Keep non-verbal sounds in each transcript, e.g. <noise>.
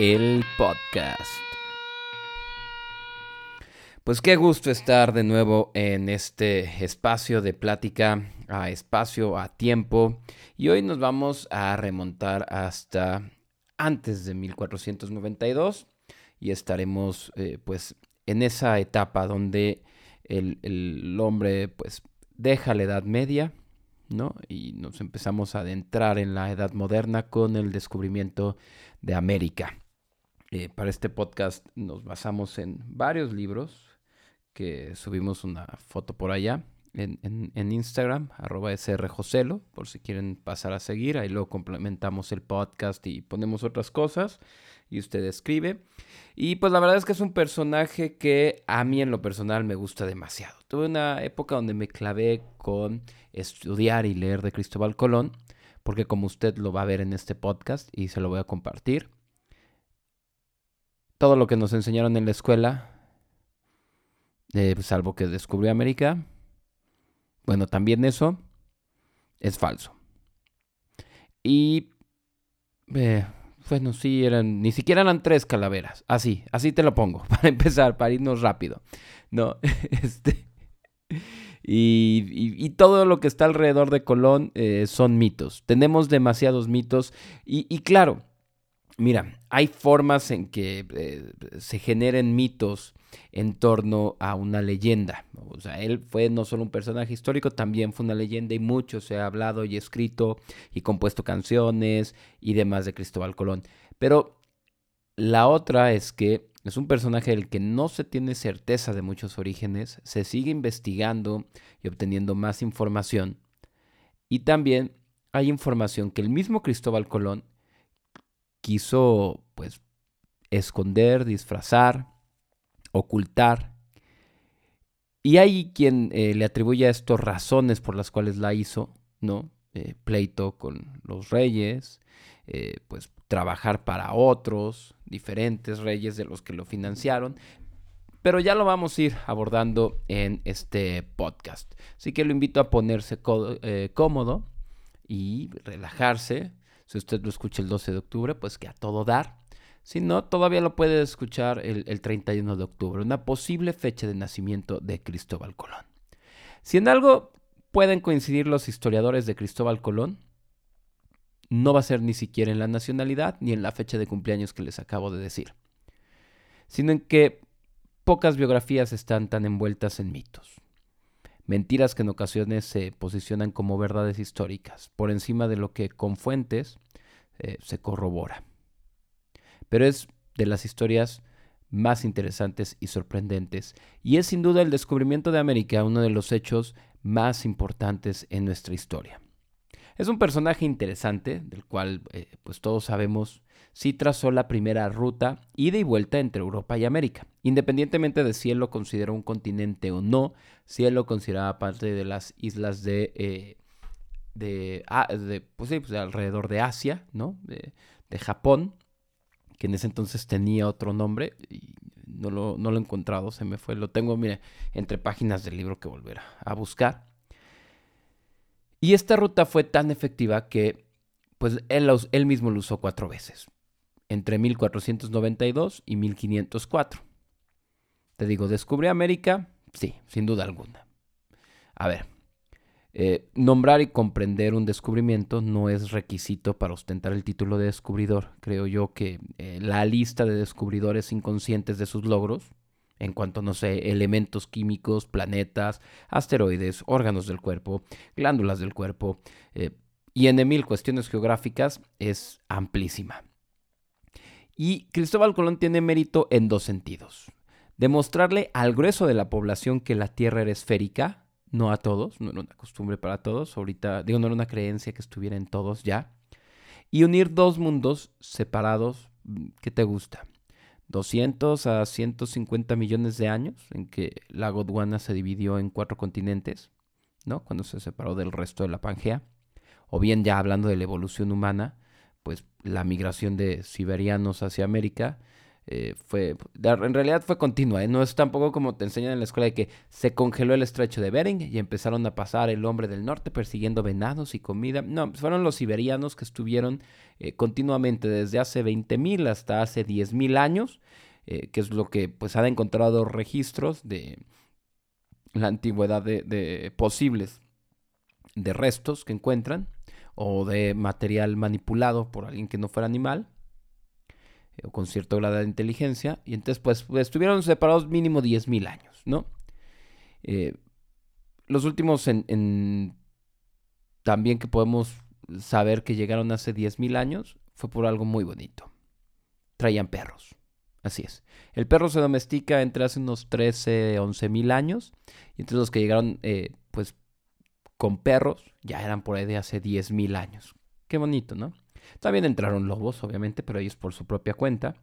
El podcast. Pues qué gusto estar de nuevo en este espacio de plática a espacio, a tiempo. Y hoy nos vamos a remontar hasta antes de 1492 y estaremos eh, pues en esa etapa donde el, el, hombre pues deja la Edad Media, ¿no? Y nos empezamos a adentrar en la Edad Moderna con el descubrimiento de América. Eh, para este podcast nos basamos en varios libros que subimos una foto por allá en, en, Instagram, arroba srjoselo, por si quieren pasar a seguir. Ahí luego complementamos el podcast y ponemos otras cosas y usted escribe. Y pues la verdad es que es un personaje que a mí en lo personal me gusta demasiado. Tuve una época donde me clavé con estudiar y leer de Cristóbal Colón, porque como usted lo va a ver en este podcast y se lo voy a compartir, todo lo que nos enseñaron en la escuela, eh, salvo que descubrió América, bueno, también eso es falso. Y eh, bueno, sí, eran, ni siquiera eran tres calaveras. Así, así te lo pongo, <laughs> para empezar, para irnos rápido. No, <laughs> este. Y, todo lo que está alrededor de Colón eh, son mitos. Tenemos demasiados mitos. Y, claro, mira, hay formas en que eh, se generen mitos en torno a una leyenda. O sea, él fue no solo un personaje histórico, también fue una leyenda y mucho se ha hablado y escrito y compuesto canciones y demás de Cristóbal Colón. Pero la otra es que es un personaje del que no se tiene certeza de muchos orígenes, se sigue investigando y obteniendo más información. Y también hay información que el mismo Cristóbal Colón quiso pues esconder, disfrazar, ocultar. Y hay quien eh, le atribuye a esto razones por las cuales la hizo, ¿no? Eh, pleito con los reyes, eh, pues trabajar para otros, diferentes reyes de los que lo financiaron. Pero ya lo vamos a ir abordando en este podcast. Así que lo invito a ponerse cómodo y relajarse. Si usted lo escucha el 12 de octubre, pues que a todo dar. Si no, todavía lo puede escuchar el, 31 de octubre, una posible fecha de nacimiento de Cristóbal Colón. Si en algo pueden coincidir los historiadores de Cristóbal Colón, no va a ser ni siquiera en la nacionalidad ni en la fecha de cumpleaños que les acabo de decir, sino en que pocas biografías están tan envueltas en mitos. Mentiras que en ocasiones se posicionan como verdades históricas, por encima de lo que con fuentes eh, se corrobora pero es de las historias más interesantes y sorprendentes, y es sin duda el descubrimiento de América uno de los hechos más importantes en nuestra historia. Es un personaje interesante, del cual eh, pues todos sabemos si trazó la primera ruta ida y vuelta entre Europa y América, independientemente de si él lo consideró un continente o no, si él lo consideraba parte de las islas de, eh, de, ah, pues pues alrededor de Asia, ¿no? de Japón, que en ese entonces tenía otro nombre y no lo, no lo he encontrado, se me fue. Lo tengo, mire, entre páginas del libro que volver a buscar. Y esta ruta fue tan efectiva que pues él, él mismo lo usó cuatro veces, entre 1492 y 1504. Te digo, ¿descubrió América? Sí, sin duda alguna. A ver, eh, nombrar y comprender un descubrimiento no es requisito para ostentar el título de descubridor. Creo yo que eh, la lista de descubridores inconscientes de sus logros, en cuanto, no sé, elementos químicos, planetas, asteroides, órganos del cuerpo, glándulas del cuerpo eh, y en mil cuestiones geográficas, es amplísima. Y Cristóbal Colón tiene mérito en dos sentidos. Demostrarle al grueso de la población que la Tierra era esférica, no a todos, no era una costumbre para todos, ahorita, digo, no era una creencia que estuviera en todos ya, y unir dos mundos separados, ¿qué te gusta? 200 a 150 millones de años en que la Gondwana se dividió en cuatro continentes, ¿no? Cuando se separó del resto de la Pangea, o bien ya hablando de la evolución humana, pues la migración de siberianos hacia América eh, fue, en realidad fue continua, ¿eh? no es tampoco como te enseñan en la escuela de que se congeló el estrecho de Bering y empezaron a pasar el hombre del norte persiguiendo venados y comida. No, fueron los siberianos que estuvieron eh, continuamente desde hace 20.000 hasta hace 10.000 años, que es lo que pues han encontrado registros de la antigüedad de, de posibles de restos que encuentran o de material manipulado por alguien que no fuera animal o con cierto grado de inteligencia, y entonces pues, estuvieron separados mínimo 10.000 años, ¿no? Eh, los últimos en, también que podemos saber que llegaron hace 10.000 años fue por algo muy bonito. Traían perros. Así es. El perro se domestica entre hace unos 13, 11 mil años. Y entre los que llegaron, eh, pues, con perros, ya eran por ahí de hace 10 mil años. Qué bonito, ¿no? También entraron lobos, obviamente, pero ellos por su propia cuenta.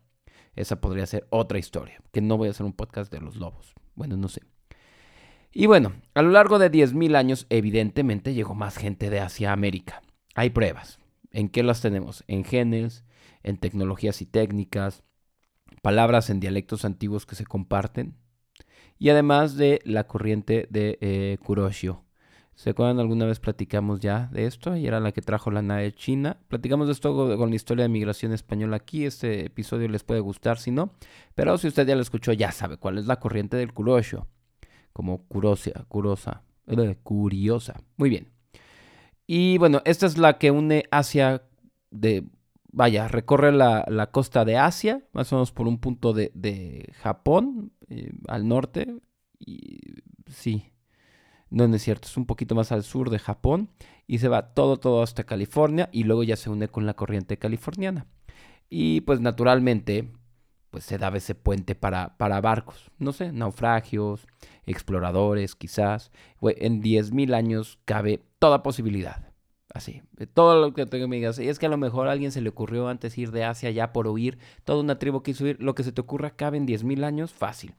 Esa podría ser otra historia, que no voy a hacer un podcast de los lobos. Bueno, no sé. Y bueno, a lo largo de 10.000 años, evidentemente llegó más gente de Asia América. Hay pruebas. ¿En qué las tenemos? En genes, en tecnologías y técnicas, palabras en dialectos antiguos que se comparten, y además de la corriente de eh, Kuroshio, ¿Se acuerdan? Alguna vez platicamos ya de esto y era la que trajo la nave china. Platicamos de esto con la historia de migración española aquí. Este episodio les puede gustar si no. Pero si usted ya lo escuchó, ya sabe cuál es la corriente del Kurosho. Como curosia, curosa, eh, curiosa. Muy bien. Y bueno, esta es la que une Asia de. Vaya, recorre la, costa de Asia, más o menos por un punto de, Japón, eh, al norte. Y sí, no, es cierto, es un poquito más al sur de Japón y se va todo, todo hasta California y luego ya se une con la corriente californiana. Y pues naturalmente, pues se daba ese puente para, para barcos, no sé, naufragios, exploradores quizás. En 10.000 años cabe toda posibilidad. Así, todo lo que tengo me digas, es que a lo mejor a alguien se le ocurrió antes ir de Asia ya por huir, toda una tribu quiso ir, lo que se te ocurra cabe en 10.000 años, fácil.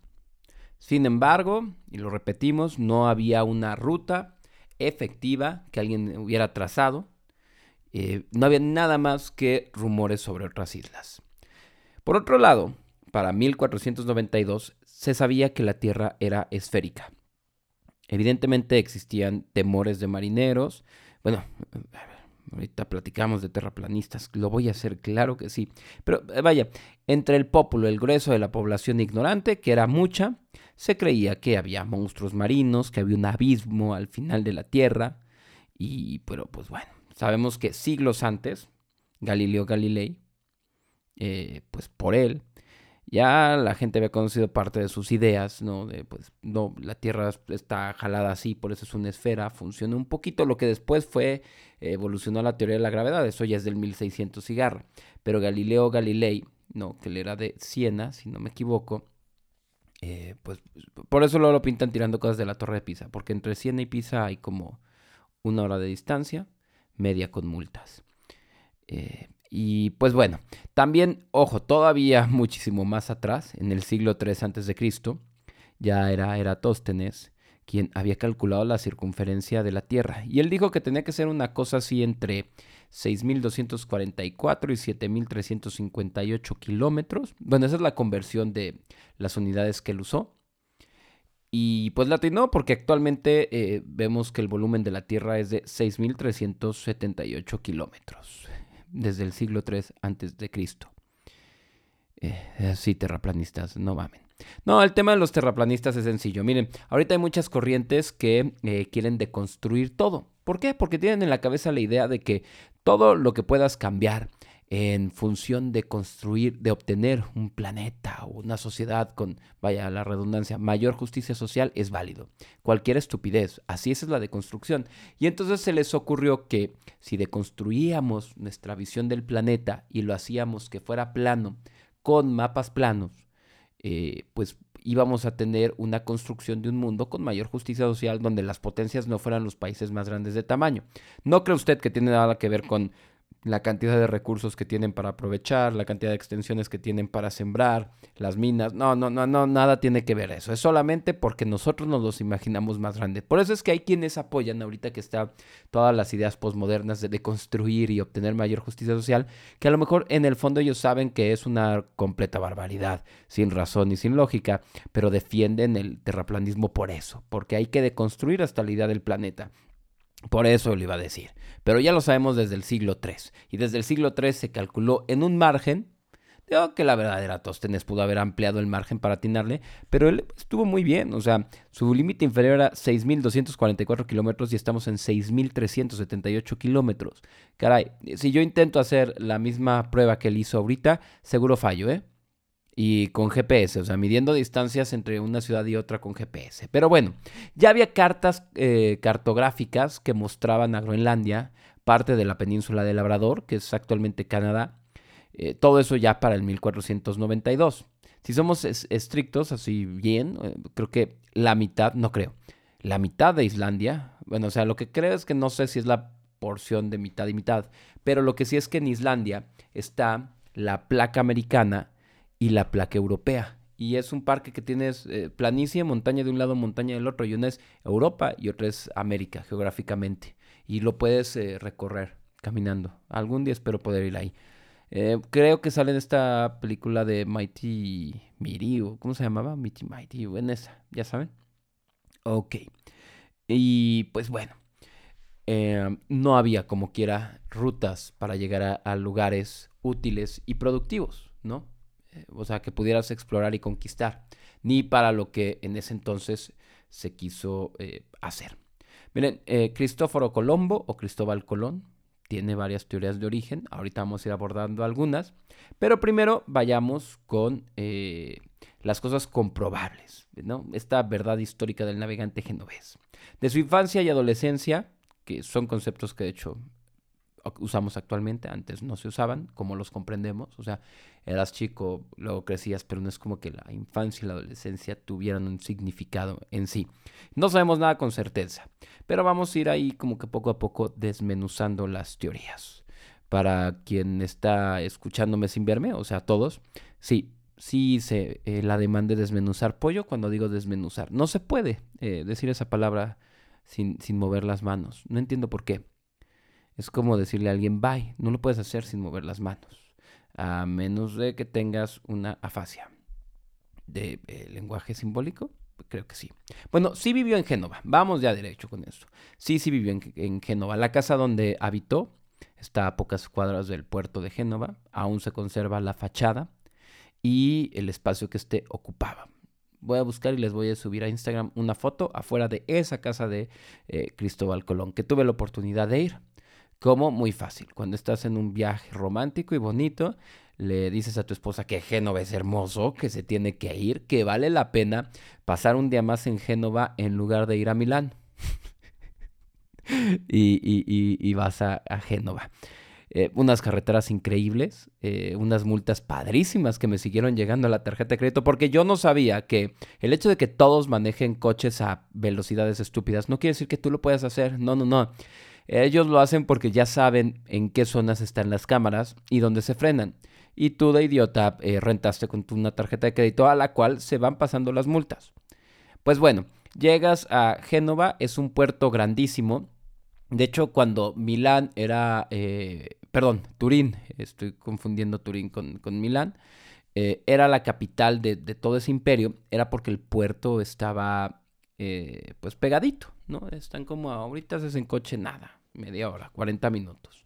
Sin embargo, y lo repetimos, no había una ruta efectiva que alguien hubiera trazado. Eh, no había nada más que rumores sobre otras islas. Por otro lado, para 1492 se sabía que la Tierra era esférica. Evidentemente existían temores de marineros. Bueno, Ahorita platicamos de terraplanistas, lo voy a hacer, claro que sí. Pero eh, vaya, entre el pueblo, el grueso de la población ignorante, que era mucha, se creía que había monstruos marinos, que había un abismo al final de la Tierra. Y, pero pues bueno, sabemos que siglos antes, Galileo Galilei, eh, pues por él, ya la gente había conocido parte de sus ideas, ¿no? De, pues, no, la Tierra está jalada así, por eso es una esfera, funciona un poquito, lo que después fue, evolucionó la teoría de la gravedad, eso ya es del 1600 cigarra, pero Galileo Galilei, no, que él era de Siena, si no me equivoco, eh, pues por eso luego lo pintan tirando cosas de la Torre de Pisa, porque entre Siena y Pisa hay como una hora de distancia, media con multas. Eh, y pues bueno, también, ojo, todavía <laughs> muchísimo más atrás, en el siglo III a.C., ya era Eratóstenes quien había calculado la circunferencia de la Tierra. Y él dijo que tenía que ser una cosa así entre 6.244 y 7.358 kilómetros. Bueno, esa es la conversión de las unidades que él usó. Y pues latinó porque actualmente eh, vemos que el volumen de la Tierra es de 6.378 kilómetros desde el siglo III antes de Cristo. Eh, sí, terraplanistas, no mamen. No, el tema de los terraplanistas es sencillo. Miren, ahorita hay muchas corrientes que eh, quieren deconstruir todo. ¿Por qué? Porque tienen en la cabeza la idea de que todo lo que puedas cambiar en función de construir, de obtener un planeta o una sociedad con, vaya la redundancia, mayor justicia social es válido. Cualquier estupidez, así es la deconstrucción. Y entonces se les ocurrió que si deconstruíamos nuestra visión del planeta y lo hacíamos que fuera plano, con mapas planos, eh, pues íbamos a tener una construcción de un mundo con mayor justicia social donde las potencias no fueran los países más grandes de tamaño. No cree usted que tiene nada que ver con la cantidad de recursos que tienen para aprovechar, la cantidad de extensiones que tienen para sembrar, las minas. No, no, no, no, nada tiene que ver eso. Es solamente porque nosotros nos los imaginamos más grandes. Por eso es que hay quienes apoyan ahorita que están todas las ideas postmodernas de, construir y obtener mayor justicia social, que a lo mejor en el fondo ellos saben que es una completa barbaridad, sin razón y sin lógica, pero defienden el terraplanismo por eso, porque hay que deconstruir hasta la idea del planeta. Por eso lo iba a decir. Pero ya lo sabemos desde el siglo III. Y desde el siglo III se calculó en un margen. Digo que la verdadera Tóstenes pudo haber ampliado el margen para atinarle, pero él estuvo muy bien. O sea, su límite inferior era 6.244 kilómetros y estamos en 6.378 kilómetros. Caray, si yo intento hacer la misma prueba que él hizo ahorita, seguro fallo, ¿eh? Y con GPS, o sea, midiendo distancias entre una ciudad y otra con GPS. Pero bueno, ya había cartas eh, cartográficas que mostraban a Groenlandia, parte de la península de Labrador, que es actualmente Canadá. Eh, todo eso ya para el 1492. Si somos estrictos, así bien, eh, creo que la mitad, no creo, la mitad de Islandia, bueno, o sea, lo que creo es que no sé si es la porción de mitad y mitad, pero lo que sí es que en Islandia está la placa americana, y la placa europea. Y es un parque que tienes eh, planicie, montaña de un lado, montaña del otro. Y una es Europa y otra es América, geográficamente. Y lo puedes eh, recorrer caminando. Algún día espero poder ir ahí. Eh, creo que sale en esta película de Mighty Miri, o ¿cómo se llamaba? Mighty Mighty, en esa, ¿ya saben? Ok. Y pues bueno, no había como quiera rutas para llegar a lugares útiles y productivos, ¿no? O sea, que pudieras explorar y conquistar, ni para lo que en ese entonces se quiso eh, hacer. Miren, eh, Cristóforo Colombo o Cristóbal Colón tiene varias teorías de origen, ahorita vamos a ir abordando algunas, pero primero vayamos con eh, las cosas comprobables, ¿no? Esta verdad histórica del navegante genovés. De su infancia y adolescencia, que son conceptos que de hecho usamos actualmente, antes no se usaban, como los comprendemos, o sea, eras chico, luego crecías, pero no es como que la infancia y la adolescencia tuvieran un significado en sí. No sabemos nada con certeza, pero vamos a ir ahí como que poco a poco desmenuzando las teorías. Para quien está escuchándome sin verme, o sea, todos, sí, sí se eh, la demanda de desmenuzar pollo cuando digo desmenuzar. No se puede eh, decir esa palabra sin, sin mover las manos. No entiendo por qué. Es como decirle a alguien bye. No lo puedes hacer sin mover las manos. A menos de que tengas una afasia. ¿De eh, lenguaje simbólico? Creo que sí. Bueno, sí vivió en Génova. Vamos ya derecho con eso. Sí, sí vivió en, en Génova. La casa donde habitó está a pocas cuadras del puerto de Génova. Aún se conserva la fachada y el espacio que este ocupaba voy a buscar y les voy a subir a Instagram una foto afuera de esa casa de eh, Cristóbal Colón, que tuve la oportunidad de ir. Como muy fácil. Cuando estás en un viaje romántico y bonito, le dices a tu esposa que Génova es hermoso, que se tiene que ir, que vale la pena pasar un día más en Génova en lugar de ir a Milán. <laughs> y, vas a, Génova. Eh, unas carreteras increíbles, eh, unas multas padrísimas que me siguieron llegando a la tarjeta de crédito, porque yo no sabía que el hecho de que todos manejen coches a velocidades estúpidas no quiere decir que tú lo puedas hacer. No, no, no. Ellos lo hacen porque ya saben en qué zonas están las cámaras y dónde se frenan. Y tú de idiota eh, rentaste con una tarjeta de crédito a la cual se van pasando las multas. Pues bueno, llegas a Génova, es un puerto grandísimo. De hecho, cuando Milán era, eh, perdón, Turín, estoy confundiendo Turín con, Milán, eh, era la capital de, de, todo ese imperio, era porque el puerto estaba pues pegadito, ¿no? Están como ahorita se en coche nada, media hora, 40 minutos.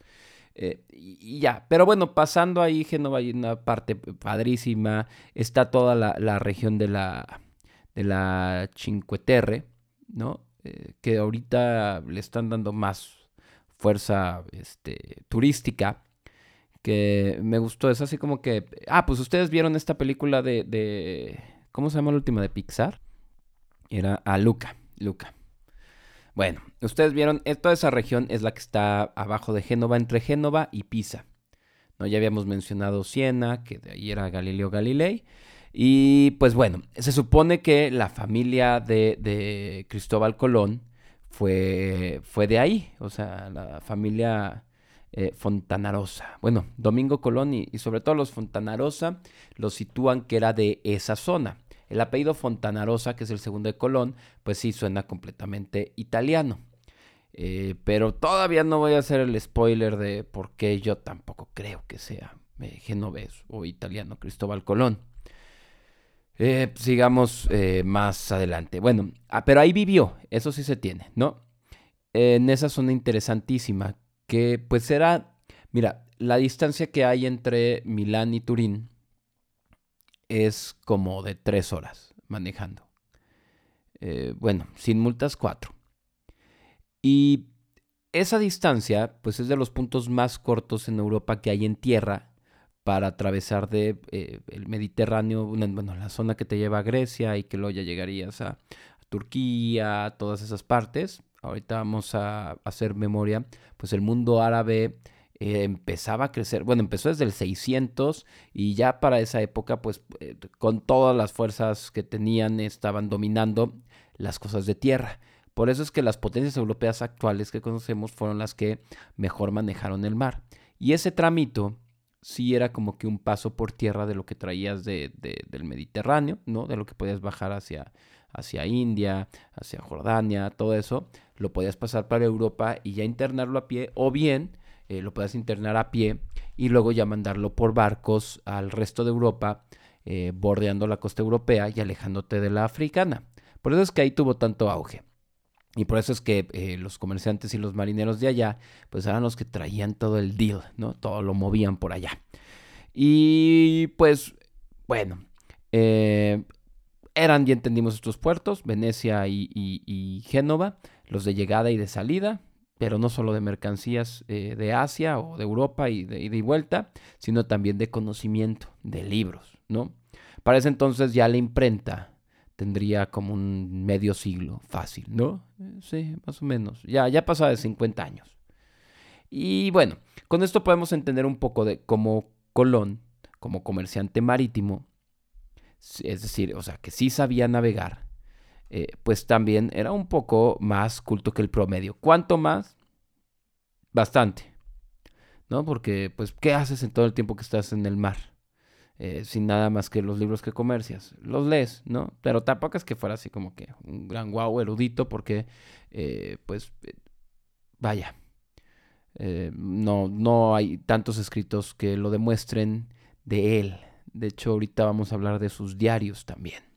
Eh, y, ya, pero bueno, pasando ahí Génova hay una parte padrísima, está toda la, región de la, de la Cinque Terre, ¿no? Eh, que ahorita le están dando más fuerza este, turística, que me gustó, es así como que, ah, pues ustedes vieron esta película de, de ¿cómo se llama la última de Pixar? Era a Luca, Luca. Bueno, ustedes vieron, eh, toda esa región es la que está abajo de Génova, entre Génova y Pisa. ¿no? Ya habíamos mencionado Siena, que de ahí era Galileo Galilei. Y pues bueno, se supone que la familia de, Cristóbal Colón fue, fue de ahí. O sea, la familia eh, Fontanarosa. Bueno, Domingo Colón y, sobre todo los Fontanarosa los sitúan que era de esa zona. El apellido Fontanarosa, que es el segundo de Colón, pues sí suena completamente italiano. Eh, pero todavía no voy a hacer el spoiler de por qué yo tampoco creo que sea eh, genovés o italiano Cristóbal Colón. Eh, sigamos más adelante. Bueno, ah, pero ahí vivió, eso sí se tiene, ¿no? En esa zona interesantísima, que pues era, mira, la distancia que hay entre Milán y Turín es como de tres horas manejando. bueno, sin multas cuatro. Y esa distancia, pues es de los puntos más cortos en Europa que hay en tierra para atravesar de eh, el Mediterráneo, bueno, la zona que te lleva a Grecia y que luego ya llegarías a, Turquía, todas esas partes. Ahorita vamos a, hacer memoria, pues el mundo árabe eh, empezaba a crecer, bueno, empezó desde el 600 y ya para esa época, pues eh, con todas las fuerzas que tenían, estaban dominando las cosas de tierra. Por eso es que las potencias europeas actuales que conocemos fueron las que mejor manejaron el mar. Y ese tramito sí era como que un paso por tierra de lo que traías de, del Mediterráneo, ¿no? De lo que podías bajar hacia, hacia India, hacia Jordania, todo eso, lo podías pasar para Europa y ya internarlo a pie, o bien eh, lo podías internar a pie y luego ya mandarlo por barcos al resto de Europa, eh, bordeando la costa europea y alejándote de la africana. Por eso es que ahí tuvo tanto auge. Y por eso es que eh, los comerciantes y los marineros de allá, pues eran los que traían todo el deal, ¿no? Todo lo movían por allá. Y pues, bueno, eran, ya entendimos estos puertos, Venecia y, Génova, los de llegada y de salida, pero no solo de mercancías eh, de Asia o de Europa y de vuelta, sino también de conocimiento, de libros, ¿no? Para ese entonces ya la imprenta tendría como un medio siglo fácil, ¿no? Sí, más o menos. Ya, ya pasaba de 50 años. Y bueno, con esto podemos entender un poco de cómo Colón, como comerciante marítimo, es decir, o sea, que sí sabía navegar, eh, pues también era un poco más culto que el promedio. ¿Cuánto más? Bastante. ¿No? Porque, pues, ¿qué haces en todo el tiempo que estás en el mar? Eh, sin nada más que los libros que comercias. Los lees, ¿no? Pero tampoco es que fuera así como que un gran guau erudito porque, eh, pues, eh, vaya, no, no hay tantos escritos que lo demuestren de él. De hecho, ahorita vamos a hablar de sus diarios también.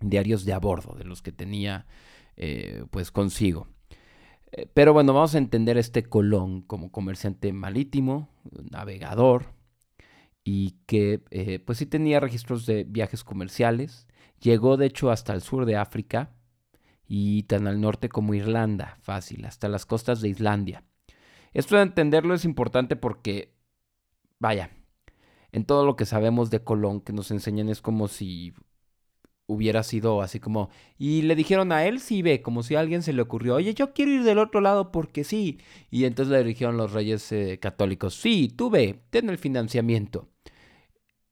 Diarios de a bordo, de los que tenía, pues, consigo. Pero bueno, vamos a entender este Colón como comerciante marítimo, navegador, y que eh, pues sí tenía registros de viajes comerciales. Llegó de hecho hasta el sur de África y tan al norte como Irlanda, fácil, hasta las costas de Islandia. Esto de entenderlo es importante porque, vaya, en todo lo que sabemos de Colón que nos enseñan es como si hubiera sido así como, y le dijeron a él, sí ve, como si a alguien se le ocurrió, oye, yo quiero ir del otro lado porque sí. Y entonces le dijeron los reyes eh, católicos, sí, tú ve, ten el financiamiento.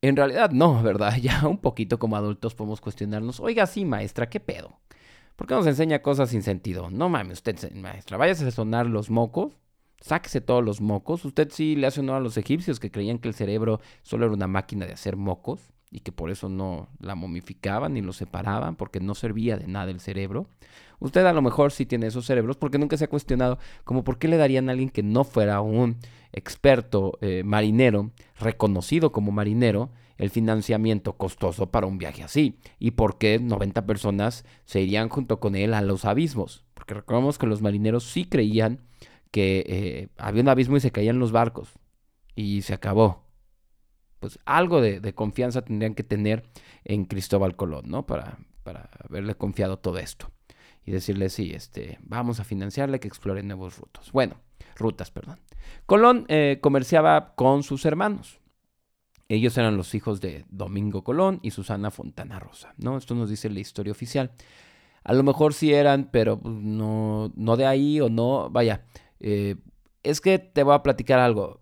En realidad no, <laughs> ¿verdad? Ya un poquito como adultos podemos cuestionarnos, oiga, sí, maestra, ¿qué pedo? ¿Por qué nos enseña cosas sin sentido? No mames, usted, maestra, váyase a sonar los mocos, sáquese todos los mocos. Usted sí le hace honor a los egipcios que creían que el cerebro solo era una máquina de hacer mocos y que por eso no la momificaban ni lo separaban porque no servía de nada el cerebro. Usted a lo mejor sí tiene esos cerebros porque nunca se ha cuestionado como por qué le darían a alguien que no fuera un experto eh, marinero, reconocido como marinero, el financiamiento costoso para un viaje así. Y por qué 90 personas se irían junto con él a los abismos. Porque recordemos que los marineros sí creían que eh, había un abismo y se caían los barcos. Y se acabó. Pues algo de, confianza tendrían que tener en Cristóbal Colón, ¿no? Para, para haberle confiado todo esto y decirle, sí, este, vamos a financiarle que explore nuevos rutas. Bueno, rutas, perdón. Colón eh, comerciaba con sus hermanos. Ellos eran los hijos de Domingo Colón y Susana Fontana Rosa, ¿no? Esto nos dice la historia oficial. A lo mejor sí eran, pero pues, no, no de ahí o no, vaya. Eh, es que te voy a platicar algo.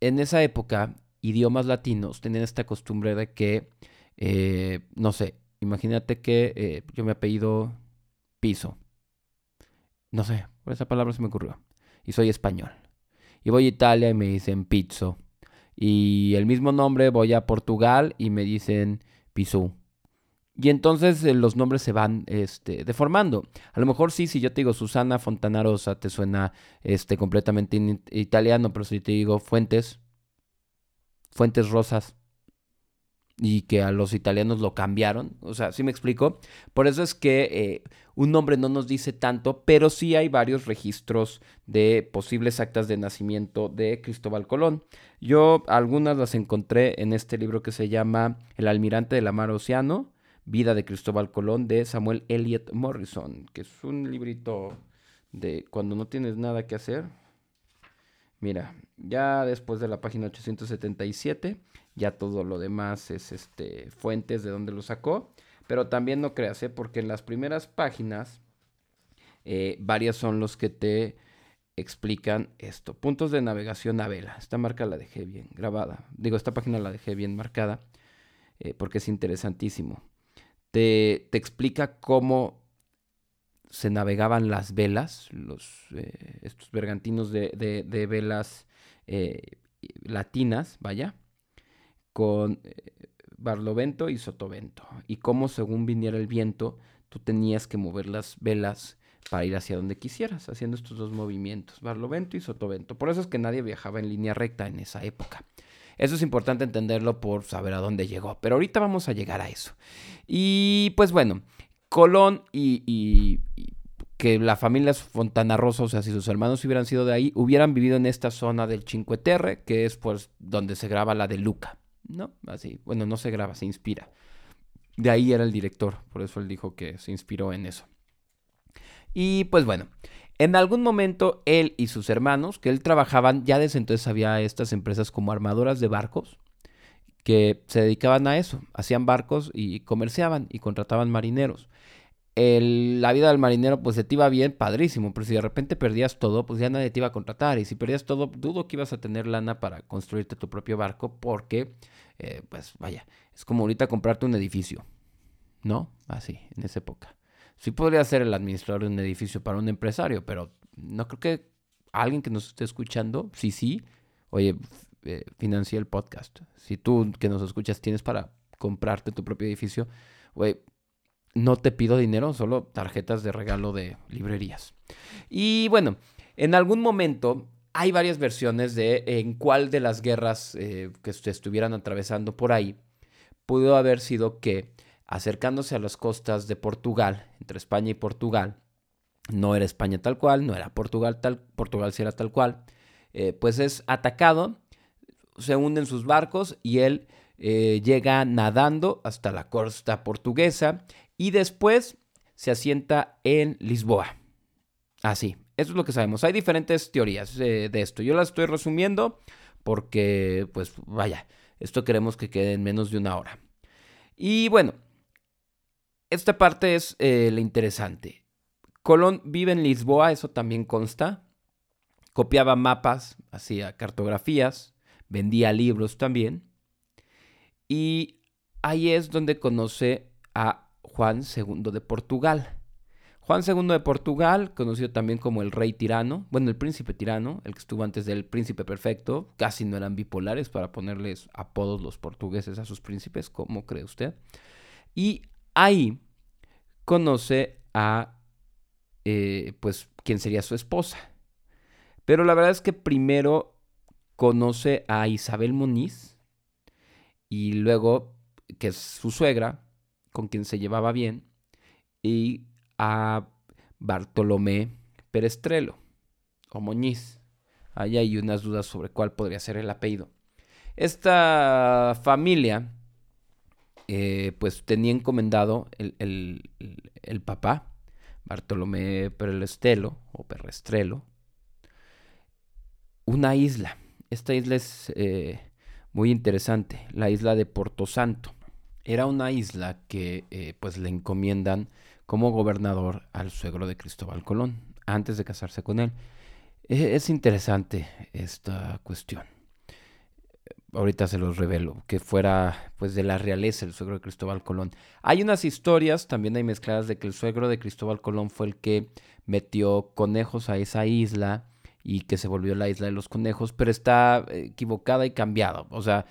En esa época, idiomas latinos tenían esta costumbre de que, eh, no sé, imagínate que yo me apellido piso. No sé, por esa palabra se me ocurrió. Y soy español. Y voy a Italia y me dicen pizzo. Y el mismo nombre voy a Portugal y me dicen pisú. Y entonces eh, los nombres se van este, deformando. A lo mejor sí, si yo te digo Susana Fontanarosa, te suena este, completamente italiano, pero si te digo Fuentes, Fuentes Rosas, y que a los italianos lo cambiaron. O sea, ¿sí me explico? Por eso es que eh, un nombre no nos dice tanto, pero sí hay varios registros de posibles actas de nacimiento de Cristóbal Colón. Yo algunas las encontré en este libro que se llama El almirante del mar Océano, Vida de Cristóbal Colón de Samuel Eliot Morrison, que es un librito de cuando no tienes nada que hacer. Mira, ya después de la página 877 ya todo lo demás es este, fuentes de donde lo sacó. Pero también no creas, ¿eh? porque en las primeras páginas, eh, varias son los que te explican esto. Puntos de navegación a vela. Esta marca la dejé bien grabada. Digo, esta página la dejé bien marcada eh, porque es interesantísimo. Te, te, explica cómo se navegaban las velas, los, estos bergantinos de, de, velas latinas, vaya con eh, barlovento y sotovento. Y cómo según viniera el viento, tú tenías que mover las velas para ir hacia donde quisieras, haciendo estos dos movimientos, barlovento y sotovento. Por eso es que nadie viajaba en línea recta en esa época. Eso es importante entenderlo por saber a dónde llegó, pero ahorita vamos a llegar a eso. Y pues bueno, Colón y, que la familia Fontana Rosa, o sea, si sus hermanos hubieran sido de ahí, hubieran vivido en esta zona del Cinque Terre, que es pues donde se graba la de Luca. ¿no? Así, bueno, no se graba, se inspira. De ahí era el director, por eso él dijo que se inspiró en eso. Y pues bueno, en algún momento él y sus hermanos, que él trabajaban, ya desde entonces había estas empresas como armadoras de barcos, que se dedicaban a eso, hacían barcos y comerciaban y contrataban marineros. La vida del marinero pues se te iba bien, padrísimo, pero si de repente perdías todo, pues ya nadie te iba a contratar y si perdías todo, dudo que ibas a tener lana para construirte tu propio barco porque eh, pues vaya, es como ahorita comprarte un edificio, ¿no? Así, en esa época. Sí podría ser el administrador de un edificio para un empresario, pero no creo que alguien que nos esté escuchando, sí, sí, oye, eh, el podcast. Si tú que nos escuchas tienes para comprarte tu propio edificio, güey, no te pido dinero, solo tarjetas de regalo de librerías. Y bueno, en algún momento hay varias versiones de en cuál de las guerras eh, que estuvieran atravesando por ahí pudo haber sido que acercándose a las costas de Portugal, entre España y Portugal, no era España tal cual, no era Portugal tal, Portugal sí era tal cual, eh, pues es atacado, se hunden sus barcos y él eh, llega nadando hasta la costa portuguesa y después se asienta en Lisboa. Así, eso es lo que sabemos. Hay diferentes teorías de, esto. Yo las estoy resumiendo porque, pues, vaya, esto queremos que quede en menos de una hora. Y bueno, esta parte es eh, la interesante. Colón vive en Lisboa, eso también consta. Copiaba mapas, hacía cartografías, vendía libros también. Y ahí es donde conoce a Juan II de Portugal. Juan II de Portugal, conocido también como el rey tirano, bueno, el príncipe tirano, el que estuvo antes del príncipe perfecto, casi no eran bipolares para ponerles apodos los portugueses a sus príncipes, ¿cómo cree usted? Y ahí conoce a, eh, pues, quién sería su esposa. Pero la verdad es que primero conoce a Isabel Moniz y luego, que es su suegra, con quien se llevaba bien, y a Bartolomé Perestrelo o Moñiz. Ahí hay unas dudas sobre cuál podría ser el apellido. Esta familia, eh, pues tenía encomendado el, el, papá, Bartolomé Perestrelo o Perestrelo, una isla. Esta isla es eh, muy interesante, la isla de Porto Santo. Era una isla que eh, pues le encomiendan como gobernador al suegro de Cristóbal Colón, antes de casarse con él. E, es interesante esta cuestión. Ahorita se los revelo, que fuera pues de la realeza el suegro de Cristóbal Colón. Hay unas historias, también hay mezcladas, de que el suegro de Cristóbal Colón fue el que metió conejos a esa isla y que se volvió la isla de los conejos, pero está equivocada y cambiada. O sea,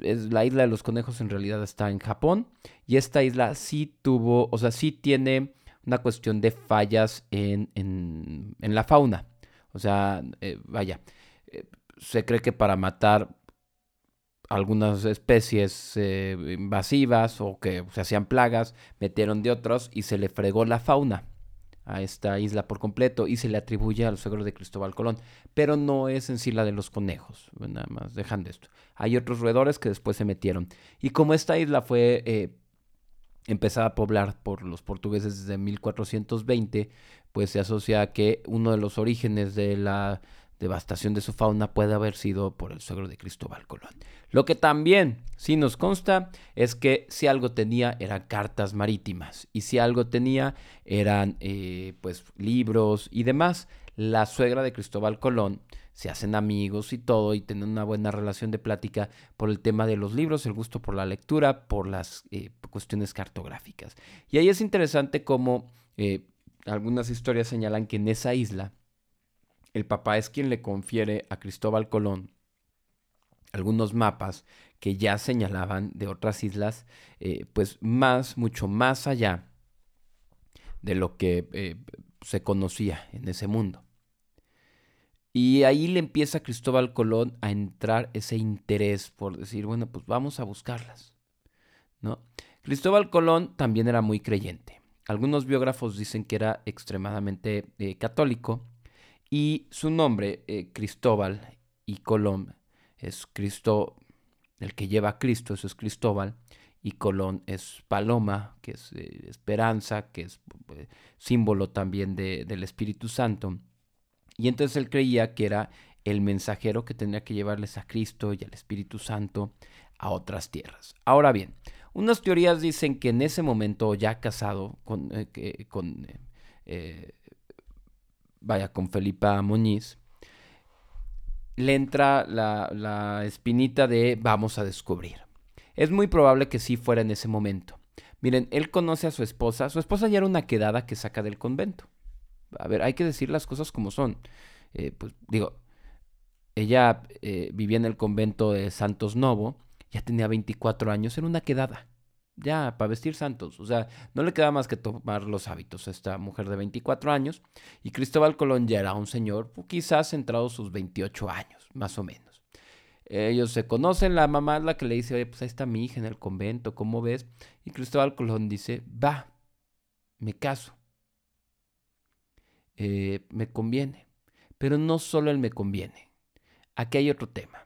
es, la isla de los conejos en realidad está en Japón y esta isla sí tuvo, o sea, sí tiene una cuestión de fallas en, en, la fauna. O sea, eh, vaya, eh, se cree que para matar algunas especies eh, invasivas o que se hacían plagas, metieron de otros y se le fregó la fauna a esta isla por completo y se le atribuye a los suegros de Cristóbal Colón, pero no es en sí la de los conejos, nada más dejan de esto. Hay otros roedores que después se metieron. Y como esta isla fue eh, empezada a poblar por los portugueses desde 1420, pues se asocia a que uno de los orígenes de la devastación de su fauna puede haber sido por el suegro de Cristóbal Colón. Lo que también sí nos consta es que si algo tenía eran cartas marítimas y si algo tenía eran eh, pues libros y demás. La suegra de Cristóbal Colón se hacen amigos y todo y tienen una buena relación de plática por el tema de los libros, el gusto por la lectura, por las eh, cuestiones cartográficas. Y ahí es interesante cómo eh, algunas historias señalan que en esa isla el papá es quien le confiere a Cristóbal Colón algunos mapas que ya señalaban de otras islas, eh, pues más, mucho más allá de lo que eh, se conocía en ese mundo. Y ahí le empieza a Cristóbal Colón a entrar ese interés por decir, bueno, pues vamos a buscarlas. ¿no? Cristóbal Colón también era muy creyente. Algunos biógrafos dicen que era extremadamente eh, católico y su nombre, eh, Cristóbal y Colón, es Cristo, el que lleva a Cristo, eso es Cristóbal, y Colón es paloma, que es eh, esperanza, que es eh, símbolo también del Espíritu Santo. Y entonces él creía que era el mensajero que tenía que llevarles a Cristo y al Espíritu Santo a otras tierras. Ahora bien, unas teorías dicen que en ese momento, ya casado con, con vaya, con Felipa Muñiz, le entra la, espinita de vamos a descubrir. Es muy probable que sí fuera en ese momento. Miren, él conoce a su esposa. Su esposa ya era una quedada que saca del convento. A ver, hay que decir las cosas como son. Eh, pues digo, ella eh, vivía en el convento de Santos Novo, ya tenía 24 años, era una quedada ya, para vestir santos. O sea, no le queda más que tomar los hábitos a esta mujer de 24 años. Y Cristóbal Colón ya era un señor, quizás entrado sus 28 años, más o menos. Ellos se conocen, la mamá es la que le dice, oye, pues ahí está mi hija en el convento, ¿cómo ves? Y Cristóbal Colón dice, va, me caso. Eh, me conviene. Pero no solo él me conviene. Aquí hay otro tema.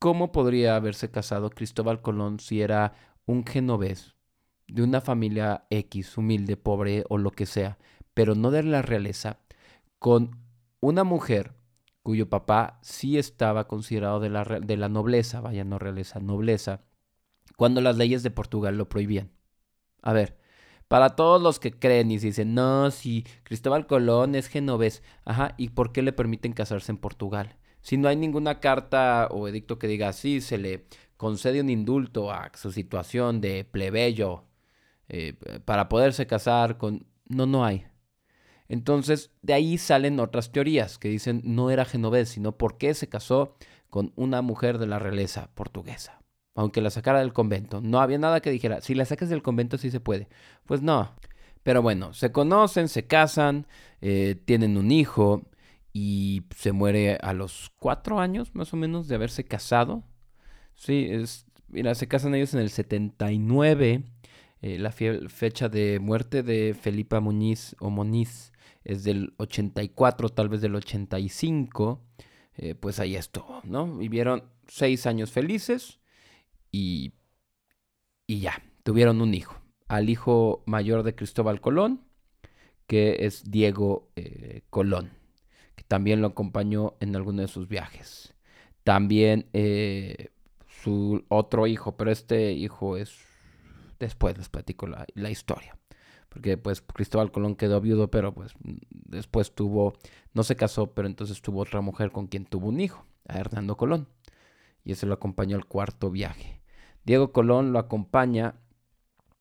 ¿Cómo podría haberse casado Cristóbal Colón si era un genovés de una familia X, humilde, pobre o lo que sea, pero no de la realeza, con una mujer cuyo papá sí estaba considerado de la, de la nobleza, vaya no realeza, nobleza, cuando las leyes de Portugal lo prohibían? A ver, para todos los que creen y dicen, no, si Cristóbal Colón es genovés, ajá, ¿y por qué le permiten casarse en Portugal? Si no hay ninguna carta o edicto que diga así, se le concede un indulto a su situación de plebeyo eh, para poderse casar con... No, no hay. Entonces, de ahí salen otras teorías que dicen no era genovés, sino por qué se casó con una mujer de la realeza portuguesa, aunque la sacara del convento. No había nada que dijera, si la sacas del convento sí se puede. Pues no. Pero bueno, se conocen, se casan, eh, tienen un hijo y se muere a los cuatro años más o menos de haberse casado. Sí, es, mira, se casan ellos en el 79. Eh, la fecha de muerte de Felipa Muñiz o Moniz es del 84, tal vez del 85. Eh, pues ahí estuvo, ¿no? Vivieron seis años felices y, y ya, tuvieron un hijo. Al hijo mayor de Cristóbal Colón, que es Diego eh, Colón también lo acompañó en alguno de sus viajes. También eh, su otro hijo, pero este hijo es... Después les platico la, historia. Porque pues Cristóbal Colón quedó viudo, pero pues después tuvo, no se casó, pero entonces tuvo otra mujer con quien tuvo un hijo, a Hernando Colón. Y ese lo acompañó al cuarto viaje. Diego Colón lo acompaña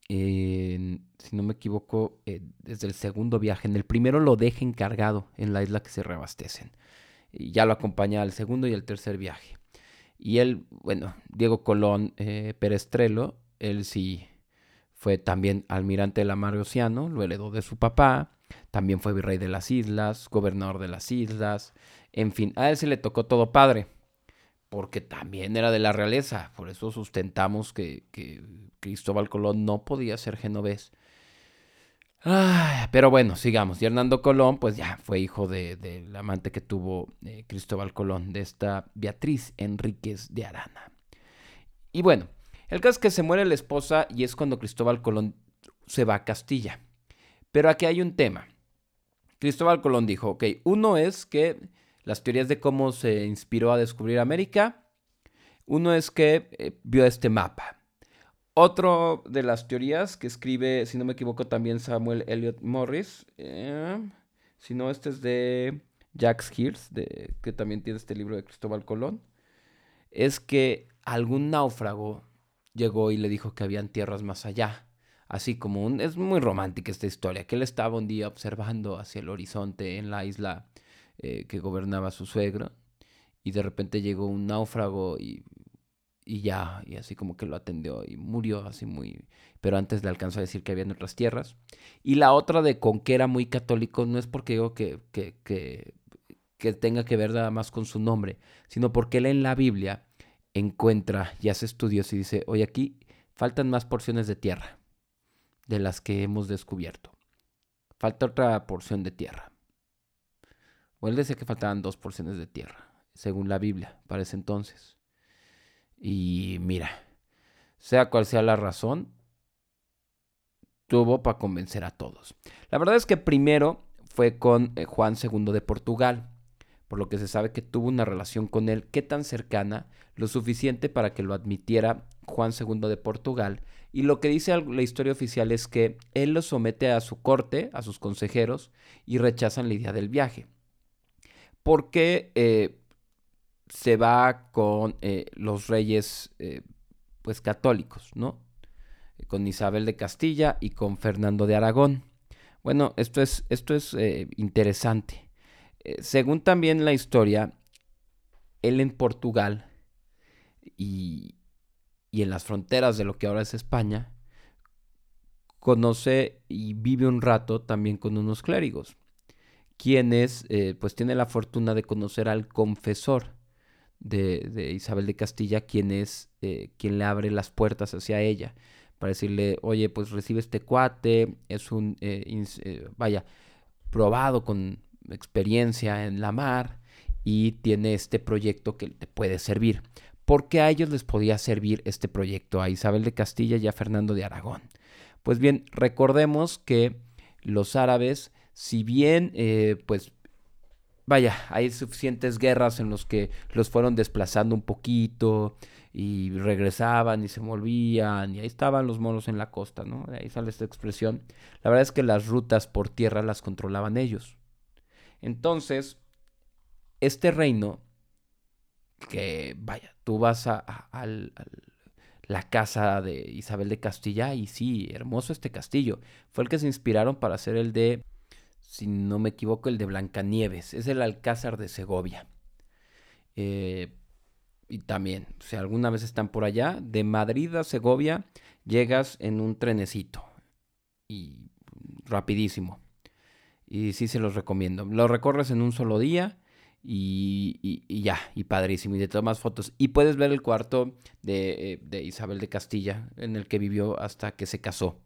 si no me equivoco, eh, desde el segundo viaje. En el primero lo deja encargado en la isla que se reabastecen. Y ya lo acompaña al segundo y al tercer viaje. Y él, bueno, Diego Colón eh, Perestrelo, él sí fue también almirante de la mar Océano, lo heredó de su papá, también fue virrey de las islas, gobernador de las islas, en fin, a él se le tocó todo padre, porque también era de la realeza, por eso sustentamos que, Cristóbal Colón no podía ser genovés. pero bueno, sigamos. Y Hernando Colón, pues ya fue hijo del de, amante que tuvo eh, Cristóbal Colón, de esta Beatriz Enríquez de Arana. Y bueno, el caso es que se muere la esposa y es cuando Cristóbal Colón se va a Castilla. Pero aquí hay un tema. Cristóbal Colón dijo, ok, uno es que las teorías de cómo se inspiró a descubrir América, uno es que eh, vio este mapa. Otro de las teorías que escribe, si no me equivoco, también Samuel Elliot Morris, eh, si no, este es de Jacques Hirsch, que también tiene este libro de Cristóbal Colón, es que algún náufrago llegó y le dijo que habían tierras más allá. Así como un... Es muy romántica esta historia, que él estaba un día observando hacia el horizonte en la isla eh, que gobernaba su suegro y de repente llegó un náufrago y, y ya, y así como que lo atendió y murió así muy... Pero antes le alcanzó a decir que había otras tierras. Y la otra de con que era muy católico, no es porque digo que, que, que, que tenga que ver nada más con su nombre, sino porque él en la Biblia encuentra y hace estudios y dice, oye, aquí faltan más porciones de tierra de las que hemos descubierto. Falta otra porción de tierra. O él decía que faltaban dos porciones de tierra, según la Biblia, para ese entonces. Y mira, sea cual sea la razón, tuvo para convencer a todos. La verdad es que primero fue con eh, Juan II de Portugal por lo que se sabe que tuvo una relación con él que tan cercana, lo suficiente para que lo admitiera Juan II de Portugal, y lo que dice la historia oficial es que él lo somete a su corte, a sus consejeros, y rechazan la idea del viaje. Porque eh, se va con eh, los reyes eh, pues católicos, ¿no? Con Isabel de Castilla y con Fernando de Aragón. Bueno, esto es, esto es interesante. Según también la historia, él en Portugal y, en las fronteras de lo que ahora es España, conoce y vive un rato también con unos clérigos, quienes eh, pues tiene la fortuna de conocer al confesor de, Isabel de Castilla, quien es eh, quien le abre las puertas hacia ella, para decirle, oye, pues recibe este cuate, es un, vaya, probado con experiencia en la mar y tiene este proyecto que te puede servir. ¿Por qué a ellos les podía servir este proyecto? A Isabel de Castilla y a Fernando de Aragón. Pues bien, recordemos que los árabes, si bien, eh, pues, vaya, hay suficientes guerras en los que los fueron desplazando un poquito y regresaban y se volvían y ahí estaban los monos en la costa, ¿no? ahí sale esta expresión. La verdad es que las rutas por tierra las controlaban ellos. Entonces, este reino, que vaya, tú vas a, la casa de Isabel de Castilla y sí, hermoso este castillo. Fue el que se inspiraron para hacer el de, si no me equivoco, el de Blancanieves. Es el Alcázar de Segovia. Eh, y también, si alguna vez están por allá, de Madrid a Segovia llegas en un trenecito. Y rapidísimo. Y sí se los recomiendo. Lo recorres en un solo día y, ya, y padrísimo. Y de tomas fotos. Y puedes ver el cuarto de, eh, de, Isabel de Castilla, en el que vivió hasta que se casó.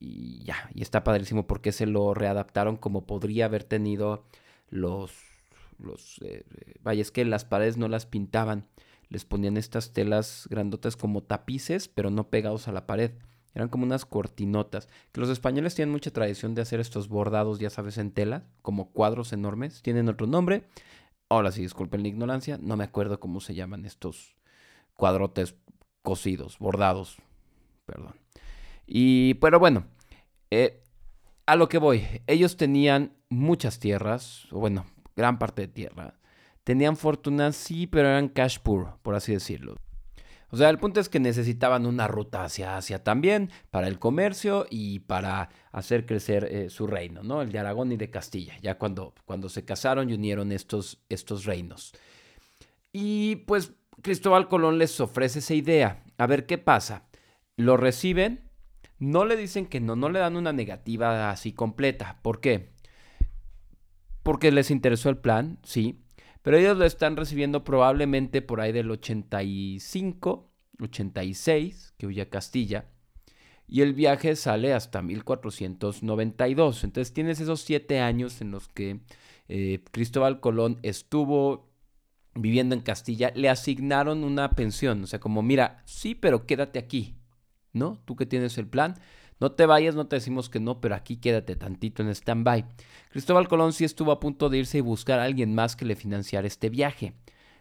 Y ya, y está padrísimo porque se lo readaptaron como podría haber tenido los... los eh, vaya, es que las paredes no las pintaban. Les ponían estas telas grandotas como tapices, pero no pegados a la pared. Eran como unas cortinotas. Que los españoles tienen mucha tradición de hacer estos bordados, ya sabes, en tela, como cuadros enormes. Tienen otro nombre. Ahora sí, disculpen la ignorancia, no me acuerdo cómo se llaman estos cuadrotes cosidos, bordados. Perdón. Y, pero bueno, eh, a lo que voy. Ellos tenían muchas tierras, o bueno, gran parte de tierra. Tenían fortuna, sí, pero eran cash poor, por así decirlo. O sea, el punto es que necesitaban una ruta hacia Asia también, para el comercio y para hacer crecer eh, su reino, ¿no? El de Aragón y de Castilla, ya cuando, cuando se casaron y unieron estos, estos reinos. Y pues Cristóbal Colón les ofrece esa idea. A ver qué pasa. Lo reciben, no le dicen que no, no le dan una negativa así completa. ¿Por qué? Porque les interesó el plan, sí, pero ellos lo están recibiendo probablemente por ahí del 85, 86, que huye a Castilla. Y el viaje sale hasta 1492. Entonces tienes esos siete años en los que eh, Cristóbal Colón estuvo viviendo en Castilla. Le asignaron una pensión. O sea, como, mira, sí, pero quédate aquí. ¿No? Tú que tienes el plan. No te vayas, no te decimos que no, pero aquí quédate tantito en stand-by. Cristóbal Colón sí estuvo a punto de irse y buscar a alguien más que le financiara este viaje,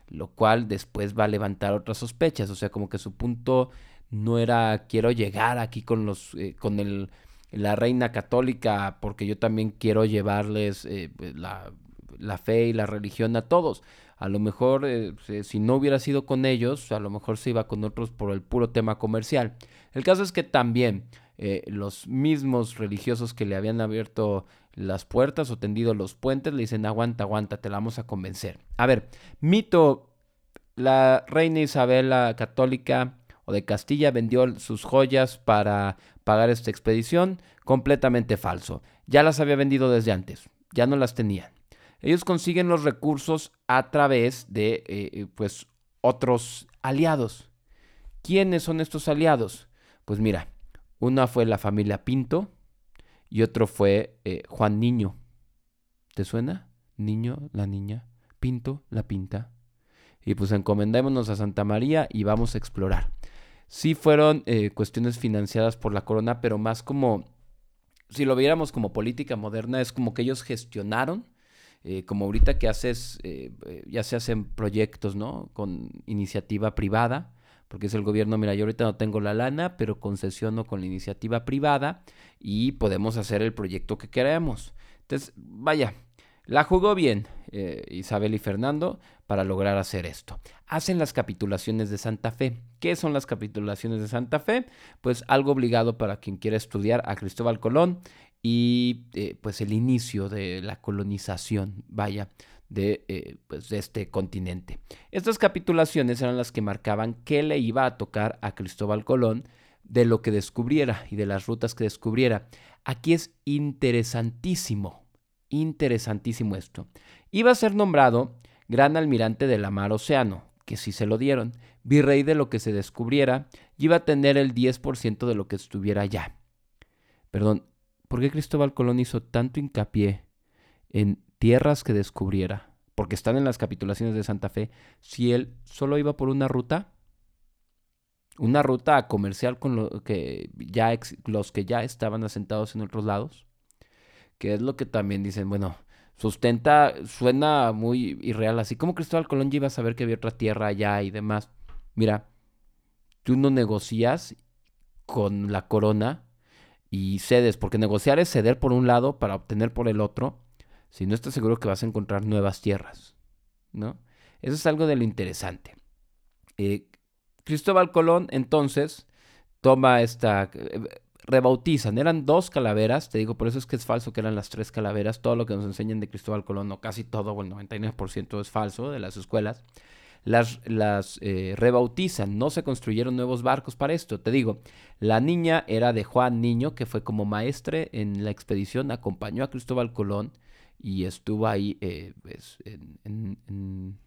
lo cual después va a levantar otras sospechas, o sea, como que su punto no era quiero llegar aquí con los eh, con el la reina católica porque yo también quiero llevarles eh, pues, la, la, fe y la religión a todos. A lo mejor eh, si no hubiera sido con ellos, a lo mejor se iba con otros por el puro tema comercial. El caso es que también eh, los mismos religiosos que le habían abierto las puertas o tendido los puentes le dicen aguanta, aguanta, te la vamos a convencer. A ver, mito, la reina Isabel católica o de Castilla vendió sus joyas para pagar esta expedición, completamente falso. Ya las había vendido desde antes, ya no las tenían. Ellos consiguen los recursos a través de eh, eh, pues otros aliados. ¿Quiénes son estos aliados? Pues mira, una fue la familia Pinto y otro fue eh, Juan Niño. ¿Te suena? Niño, la niña, Pinto, la pinta. Y pues encomendémonos a Santa María y vamos a explorar. Sí fueron eh, cuestiones financiadas por la corona, pero más como, si lo viéramos como política moderna, es como que ellos gestionaron, eh, como ahorita que haces, ya se hacen proyectos, ¿no? Con iniciativa privada porque es el gobierno, mira, yo ahorita no tengo la lana, pero concesiono con la iniciativa privada y podemos hacer el proyecto que queremos. Entonces, vaya, la jugó bien eh, Isabel y Fernando para lograr hacer esto. Hacen las capitulaciones de Santa Fe. ¿Qué son las capitulaciones de Santa Fe? Pues algo obligado para quien quiera estudiar a Cristóbal Colón y eh, pues el inicio de la colonización, vaya, de, eh, pues, de, este continente. Estas capitulaciones eran las que marcaban qué le iba a tocar a Cristóbal Colón de lo que descubriera y de las rutas que descubriera. Aquí es interesantísimo, interesantísimo esto. Iba a ser nombrado gran almirante de la mar océano, que sí se lo dieron, virrey de lo que se descubriera, y iba a tener el 10% de lo que estuviera allá. Perdón, ¿por qué Cristóbal Colón hizo tanto hincapié en tierras que descubriera, porque están en las capitulaciones de Santa Fe, si él solo iba por una ruta, una ruta comercial con lo que ya los que ya estaban asentados en otros lados, que es lo que también dicen, bueno, sustenta, suena muy irreal, así como Cristóbal Colón iba a saber que había otra tierra allá y demás. Mira, tú no negocias con la corona y cedes, porque negociar es ceder por un lado para obtener por el otro, si no estás seguro que vas a encontrar nuevas tierras, ¿no? Eso es algo de lo interesante. Eh, Cristóbal Colón entonces toma esta, eh, rebautizan, eran dos calaveras, te digo, por eso es que es falso que eran las tres calaveras, todo lo que nos enseñan de Cristóbal Colón, o casi todo, o el 99% es falso de las escuelas, las, las eh, rebautizan, no se construyeron nuevos barcos para esto, te digo, la niña era de Juan Niño, que fue como maestre en la expedición, acompañó a Cristóbal Colón, y estuvo ahí eh, pues, en,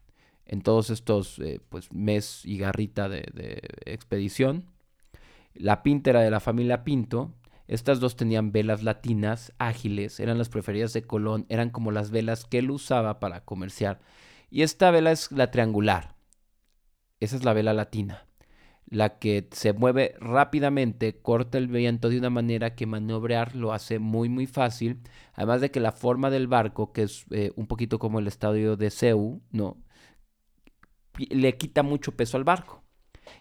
todos estos eh, pues, mes y garrita de, expedición. La Pinta era de la familia Pinto. Estas dos tenían velas latinas ágiles, eran las preferidas de Colón, eran como las velas que él usaba para comerciar. Y esta vela es la triangular. Esa es la vela latina la que se mueve rápidamente, corta el viento de una manera que maniobrar lo hace muy muy fácil, además de que la forma del barco, que es eh, un poquito como el estadio de Seu, ¿no? le quita mucho peso al barco.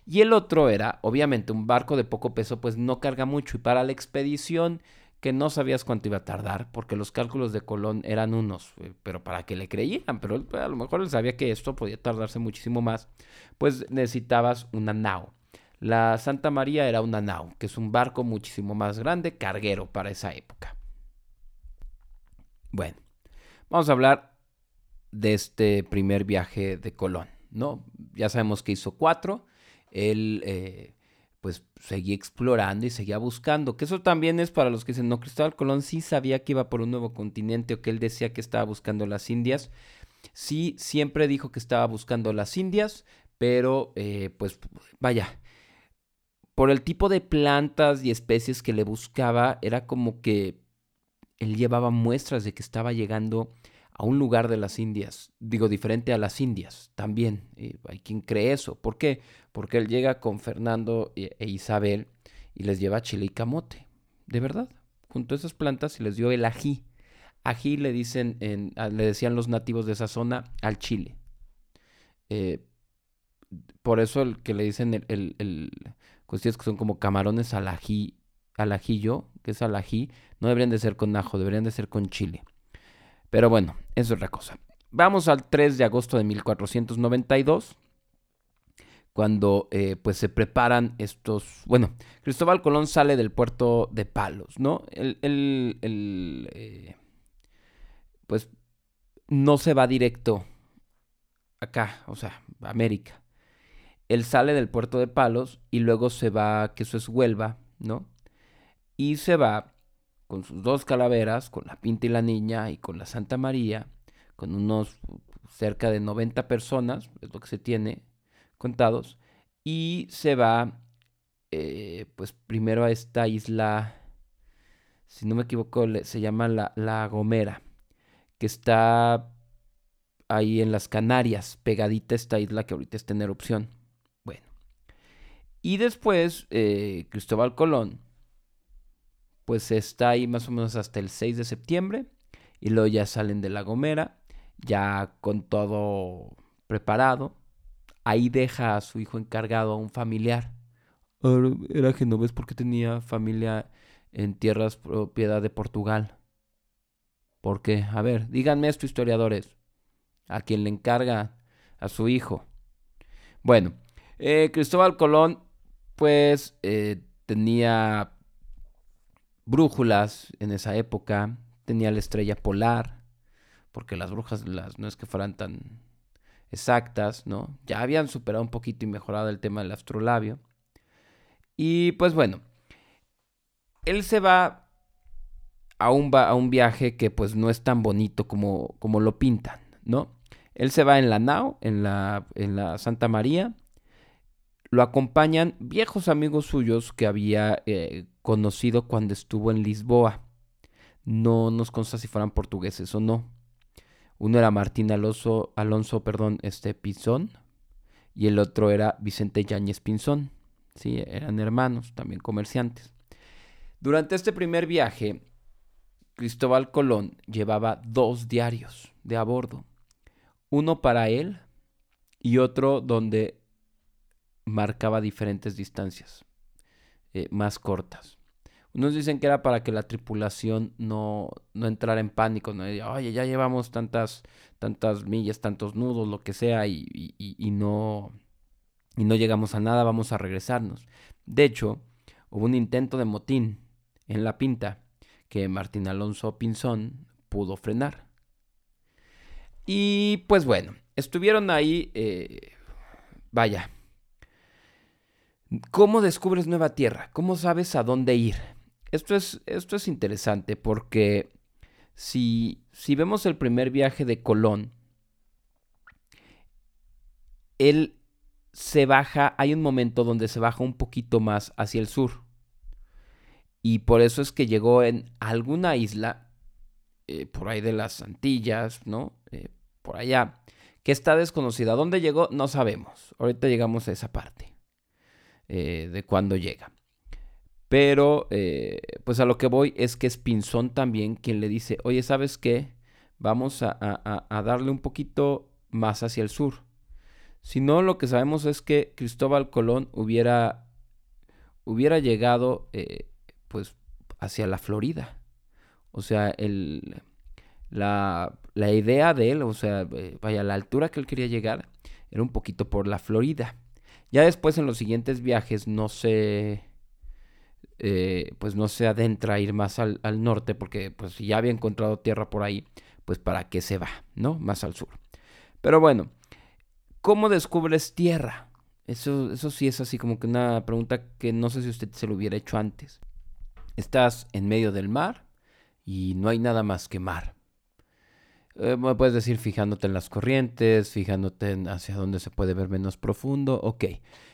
Y el otro era, obviamente, un barco de poco peso, pues no carga mucho. Y para la expedición que no sabías cuánto iba a tardar, porque los cálculos de Colón eran unos, eh, pero para que le creyeran, pero a lo mejor él sabía que esto podía tardarse muchísimo más, pues necesitabas una nao. La Santa María era una nao, que es un barco muchísimo más grande, carguero para esa época. Bueno, vamos a hablar de este primer viaje de Colón, ¿no? Ya sabemos que hizo cuatro, él... Eh, pues seguía explorando y seguía buscando. Que eso también es para los que dicen, no, Cristóbal Colón sí sabía que iba por un nuevo continente o que él decía que estaba buscando las Indias. Sí, siempre dijo que estaba buscando las Indias, pero eh, pues vaya, por el tipo de plantas y especies que le buscaba, era como que él llevaba muestras de que estaba llegando a un lugar de las Indias, digo, diferente a las Indias también. hay quien cree eso. ¿Por qué? Porque él llega con Fernando e, Isabel y les lleva chile y camote. De verdad. Junto a esas plantas y les dio el ají. Ají le dicen, en, le decían los nativos de esa zona al chile. Eh, por eso el que le dicen el, cuestiones que son como camarones al ají, al ajillo, que es al ají, no deberían de ser con ajo, deberían de ser con chile. Pero bueno, eso es otra cosa. Vamos al 3 de agosto de 1492, cuando eh, pues se preparan estos... Bueno, Cristóbal Colón sale del puerto de Palos, ¿no? El, eh, pues no se va directo acá, o sea, América. Él sale del puerto de Palos y luego se va, que eso es Huelva, ¿no? Y se va con sus dos calaveras, con la Pinta y la Niña y con la Santa María, con unos cerca de 90 personas, es lo que se tiene contados, y se va, eh, pues primero a esta isla, si no me equivoco, se llama la, la Gomera, que está ahí en las Canarias, pegadita a esta isla que ahorita está en erupción. Bueno. Y después, eh, Cristóbal Colón pues está ahí más o menos hasta el 6 de septiembre y luego ya salen de La Gomera, ya con todo preparado. Ahí deja a su hijo encargado a un familiar. Era genovés porque tenía familia en tierras propiedad de Portugal. ¿Por qué? A ver, díganme esto, historiadores. ¿A quién le encarga? A su hijo. Bueno, eh, Cristóbal Colón, pues eh, tenía brújulas en esa época, tenía la estrella polar, porque las brujas las, no es que fueran tan exactas, ¿no? Ya habían superado un poquito y mejorado el tema del astrolabio. Y pues bueno, él se va a un, a un viaje que pues no es tan bonito como, como lo pintan, ¿no? Él se va en la nao, en la, en la Santa María. Lo acompañan viejos amigos suyos que había eh, conocido cuando estuvo en Lisboa. No nos consta si fueran portugueses o no. Uno era Martín Alonso, Alonso perdón, este, Pinzón y el otro era Vicente Yáñez Pinzón. Sí, eran hermanos, también comerciantes. Durante este primer viaje, Cristóbal Colón llevaba dos diarios de a bordo. Uno para él y otro donde marcaba diferentes distancias eh, más cortas. Unos dicen que era para que la tripulación no, no entrara en pánico, no oye, ya llevamos tantas, tantas millas, tantos nudos, lo que sea, y, y, no, y no llegamos a nada, vamos a regresarnos. De hecho, hubo un intento de motín en la pinta que Martín Alonso Pinzón pudo frenar. Y pues bueno, estuvieron ahí, eh, vaya, ¿cómo descubres nueva tierra? ¿Cómo sabes a dónde ir? Esto es, esto es interesante porque si, si vemos el primer viaje de Colón, él se baja, hay un momento donde se baja un poquito más hacia el sur. Y por eso es que llegó en alguna isla, eh, por ahí de las Antillas, ¿no? Eh, por allá, que está desconocida. ¿Dónde llegó? No sabemos. Ahorita llegamos a esa parte eh, de cuándo llega. Pero, eh, pues a lo que voy es que es Pinzón también quien le dice, oye, ¿sabes qué? Vamos a, darle un poquito más hacia el sur. Si no, lo que sabemos es que Cristóbal Colón hubiera, hubiera llegado, eh, pues, hacia la Florida. O sea, el, la, la idea de él, o sea, vaya, la altura que él quería llegar era un poquito por la Florida. Ya después en los siguientes viajes no se, eh, pues no se adentra a ir más al, al, norte porque pues si ya había encontrado tierra por ahí, pues para qué se va, ¿no? Más al sur. Pero bueno, ¿cómo descubres tierra? Eso, eso sí es así como que una pregunta que no sé si usted se lo hubiera hecho antes. Estás en medio del mar y no hay nada más que mar. Eh, puedes decir fijándote en las corrientes, fijándote en hacia dónde se puede ver menos profundo, ok.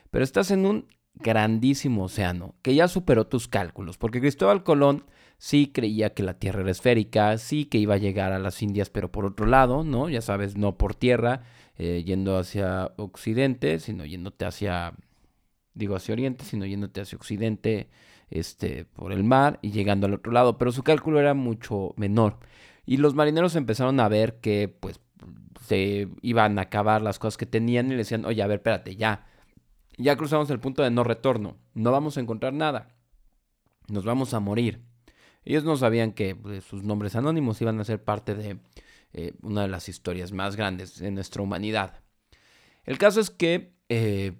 Pero estás en un grandísimo océano que ya superó tus cálculos, porque Cristóbal Colón sí creía que la Tierra era esférica, sí que iba a llegar a las Indias, pero por otro lado, ¿no? Ya sabes, no por tierra, eh, yendo hacia occidente, sino yéndote hacia, digo hacia oriente, sino yéndote hacia occidente, este, por el mar y llegando al otro lado, pero su cálculo era mucho menor. Y los marineros empezaron a ver que pues se iban a acabar las cosas que tenían y le decían, oye, a ver, espérate, ya, ya cruzamos el punto de no retorno, no vamos a encontrar nada, nos vamos a morir. Ellos no sabían que pues, sus nombres anónimos iban a ser parte de eh, una de las historias más grandes de nuestra humanidad. El caso es que, eh,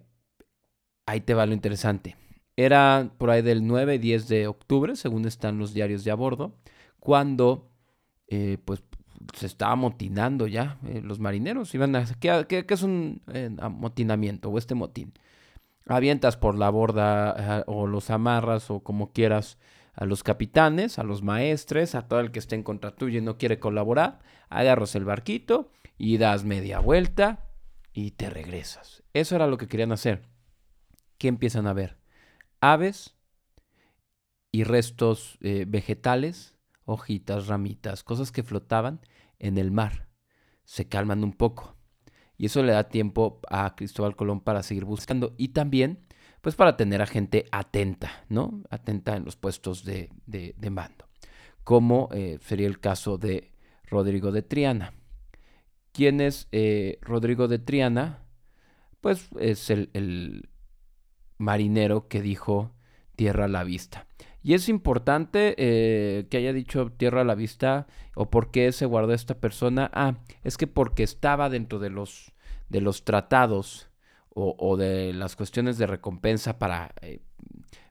ahí te va lo interesante, era por ahí del 9-10 de octubre, según están los diarios de a bordo, cuando eh, pues se estaba amotinando ya. Eh, los marineros iban a... ¿Qué, es un eh, amotinamiento o este motín? Avientas por la borda o los amarras o como quieras a los capitanes, a los maestres, a todo el que esté en contra tuyo y no quiere colaborar. Agarras el barquito y das media vuelta y te regresas. Eso era lo que querían hacer. ¿Qué empiezan a ver? Aves y restos vegetales hojitas, ramitas, cosas que flotaban en el mar. Se calman un poco. Y eso le da tiempo a Cristóbal Colón para seguir buscando y también pues para tener a gente atenta, ¿no? Atenta en los puestos de, de, mando, como eh, sería el caso de Rodrigo de Triana. ¿Quién es eh, Rodrigo de Triana? Pues es el, el marinero que dijo tierra a la vista. Y es importante eh, que haya dicho tierra a la vista o por qué se guardó esta persona. Ah, es que porque estaba dentro de los, de los tratados o, de las cuestiones de recompensa para eh,